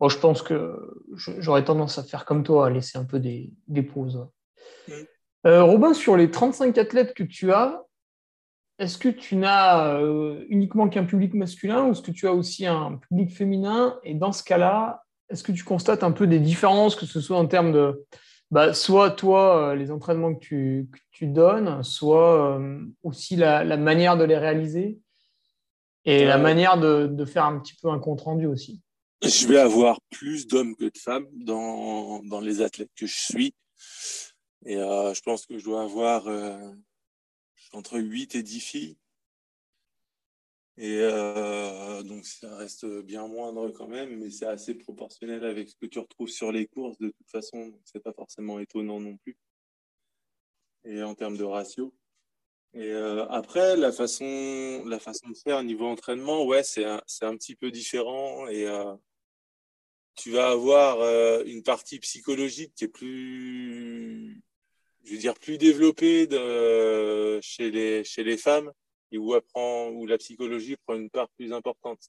Bon, je pense que j'aurais tendance à faire comme toi, à laisser un peu des, des pauses. Mm. Euh, Robin, sur les 35 athlètes que tu as, est-ce que tu n'as euh, uniquement qu'un public masculin ou est-ce que tu as aussi un public féminin? Et dans ce cas-là, est-ce que tu constates un peu des différences, que ce soit en termes de bah, soit toi, euh, les entraînements que tu, donnes, soit aussi la, manière de les réaliser et la manière de, de, faire un petit peu un compte-rendu aussi? Je vais avoir plus d'hommes que de femmes dans, dans les athlètes que je suis. Et euh, je pense que je dois avoir euh, entre 8 et 10 filles. Et euh, donc, ça reste bien moindre quand même, mais c'est assez proportionnel avec ce que tu retrouves sur les courses de toute façon. C'est pas forcément étonnant non plus. Et en termes de ratio. Et après, la façon, la façon de faire au niveau entraînement, ouais, c'est un, un, petit peu différent. Et tu vas avoir une partie psychologique qui est plus je veux dire, plus développé de, chez, les, chez les femmes et où, apprend, où la psychologie prend une part plus importante.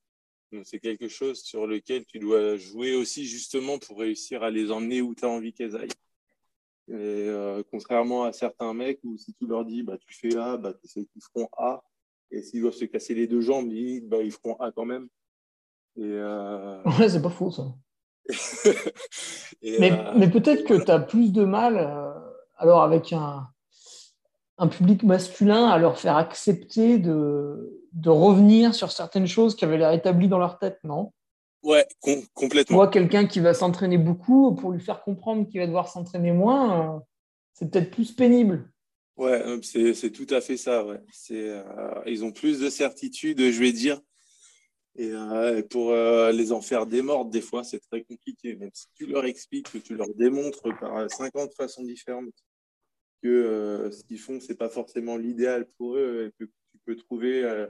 Donc, c'est quelque chose sur lequel tu dois jouer aussi justement pour réussir à les emmener où tu as envie qu'elles aillent. Et euh, contrairement à certains mecs où si tu leur dis bah, tu fais A, bah, tu sais qu'ils feront A. Et s'ils doivent se casser les deux jambes, ils, bah, ils feront A quand même. Et euh... Ouais, c'est pas faux ça. mais, euh, mais peut-être que tu as plus de mal alors avec un, public masculin, à leur faire accepter de, revenir sur certaines choses qui avaient l'air établies dans leur tête, non? Ouais, complètement. Moi, quelqu'un qui va s'entraîner beaucoup, pour lui faire comprendre qu'il va devoir s'entraîner moins, euh, c'est peut-être plus pénible. Ouais, euh, c'est tout à fait ça. Ouais. Euh, ils ont plus de certitude, je vais dire. Et pour les en faire démordre, des fois, c'est très compliqué. Même si tu leur expliques, que tu leur démontres par 50 façons différentes que euh, ce qu'ils font, c'est pas forcément l'idéal pour eux, et que tu peux trouver euh,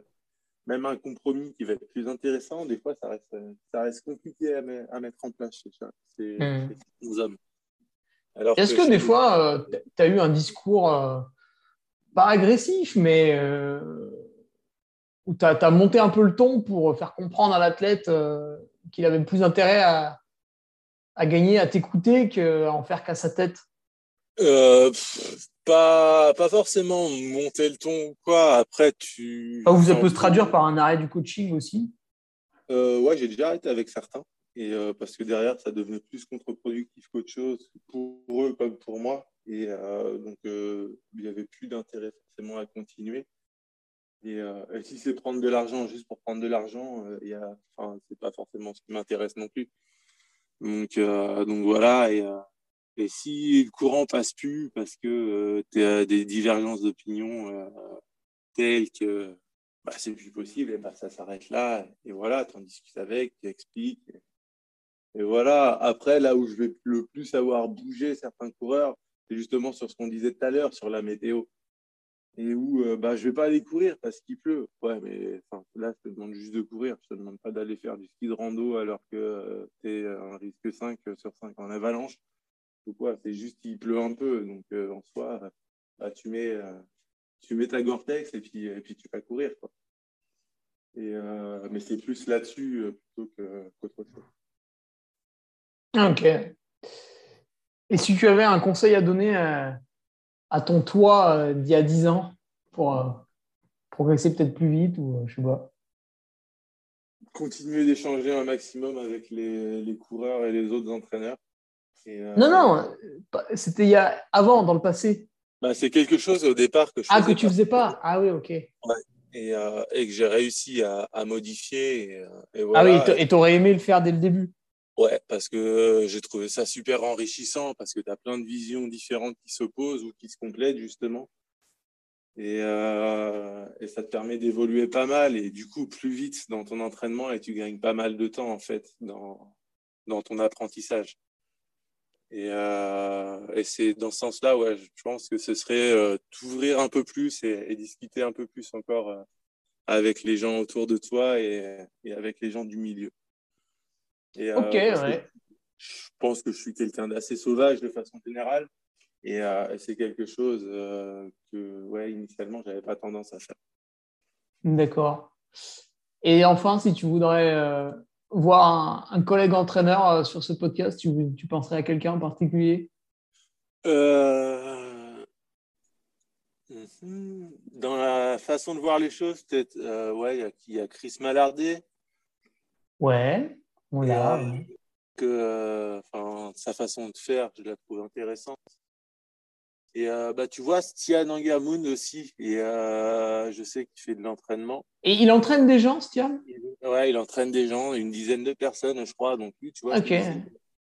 même un compromis qui va être plus intéressant. Des fois, ça reste, ça reste compliqué à, mettre en place chez ces, mmh. hommes. Est-ce que, des fois, euh, tu as eu un discours pas agressif, mais où tu as, monté un peu le ton pour faire comprendre à l'athlète qu'il avait plus intérêt à, à gagner, à t'écouter qu'à en faire qu'à sa tête euh, pas, pas forcément monter le ton ou quoi. Après, tu. Ah, vous, ça peut se traduire par un arrêt du coaching aussi euh, Ouais, j'ai déjà arrêté avec certains. Et euh, parce que derrière, ça devenait plus contre-productif qu'autre chose pour eux comme pour moi. Et donc, il n'y avait plus d'intérêt forcément à continuer. Et, si c'est prendre de l'argent juste pour prendre de l'argent, ce enfin, c'est pas forcément ce qui m'intéresse non plus. Donc, donc voilà. Et Et si le courant passe plus parce que tu as des divergences d'opinion telles que bah, c'est plus possible, et bah, ça s'arrête là. Et voilà, tu en discutes avec, tu expliques. Et, voilà, après, là où je vais le plus avoir bougé certains coureurs, c'est justement sur ce qu'on disait tout à l'heure, sur la météo. Et où euh, bah, je vais pas aller courir parce qu'il pleut. Ouais, mais là, je te demande juste de courir. Je ne te demande pas d'aller faire du ski de rando alors que euh, tu es un risque 5 sur 5 en avalanche. C'est juste qu'il pleut un peu. Donc, euh, en soi, bah, tu mets tu mets ta Gore-Tex et puis, et puis tu vas courir. Et, euh, mais c'est plus là-dessus euh, plutôt qu'autre chose. Ok. Et si tu avais un conseil à donner à, euh, à ton toi d'il y a 10 ans pour progresser peut-être plus vite ou je sais pas Continuer d'échanger un maximum avec les, les, coureurs et les autres entraîneurs. non, non, c'était il y a avant, dans le passé. Bah, c'est quelque chose au départ que je Ah, que tu faisais pas Ah oui, ok. Ouais. Et, euh, et, que j'ai réussi à, à modifier. Et, euh, Ah oui, et tu aurais aimé le faire dès le début Ouais, parce que j'ai trouvé ça super enrichissant, parce que tu as plein de visions différentes qui s'opposent ou qui se complètent, justement. Et, euh, et ça te permet d'évoluer pas mal et du coup plus vite dans ton entraînement et tu gagnes pas mal de temps, en fait, dans, dans ton apprentissage. Et, euh, et c'est dans ce sens-là, ouais, je pense que ce serait euh, t'ouvrir un peu plus et, discuter un peu plus encore avec les gens autour de toi et, et avec les gens du milieu. Et, ok, ouais. Je pense que je suis quelqu'un d'assez sauvage de façon générale et, c'est quelque chose que, ouais, initialement, j'avais pas tendance à faire. D'accord. Et enfin, si tu voudrais voir un, collègue entraîneur euh, sur ce podcast, tu, tu penserais à quelqu'un en particulier? Euh. Dans la façon de voir les choses, peut-être, euh, ouais, il y, a Chris Malardet. Ouais, on l'a. que sa façon de faire, je la trouve intéressante. Et euh, bah, tu vois, Stian Angamoun aussi. Et euh, je sais qu'il fait de l'entraînement. Et il entraîne des gens, Stian Ouais, il entraîne des gens, une dizaine de personnes, je crois. Donc lui, tu vois. Ok,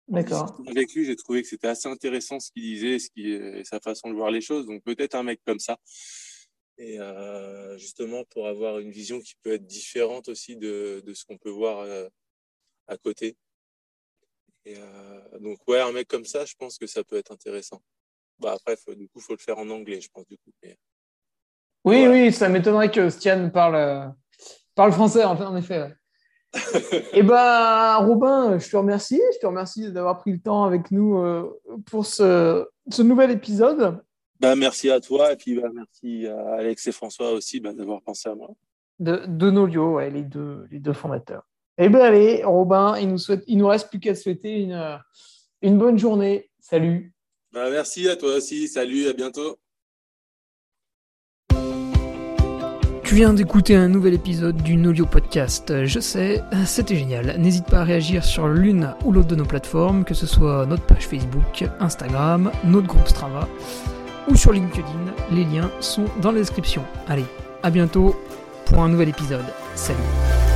d'accord. Avec lui, j'ai trouvé que c'était assez intéressant ce qu'il disait, ce qui, sa façon de voir les choses. Donc peut-être un mec comme ça. Et euh, justement, pour avoir une vision qui peut être différente aussi de, de ce qu'on peut voir à côté. Et donc, ouais, un mec comme ça, je pense que ça peut être intéressant. Bah, après, du coup, il faut le faire en anglais, je pense. Du coup. Oui, oui, ça m'étonnerait que Stian parle, euh, parle français, en effet. Et eh ben, Robin, je te remercie. Je te remercie d'avoir pris le temps avec nous euh, pour ce, ce, nouvel épisode. Bah, merci à toi et puis bah, merci à Alex et François aussi bah, d'avoir pensé à moi. De, de Nolio, ouais, les, deux, les deux fondateurs. Et eh bien, allez, Robin, il nous, souhaite, il nous reste plus qu'à souhaiter une, une bonne journée. Salut. Bah, merci à toi aussi. Salut, à bientôt. Tu viens d'écouter un nouvel épisode du Nolio Podcast. Je sais, c'était génial. N'hésite pas à réagir sur l'une ou l'autre de nos plateformes, que ce soit notre page Facebook, Instagram, notre groupe Strava ou sur LinkedIn. Les liens sont dans la description. Allez, à bientôt pour un nouvel épisode. Salut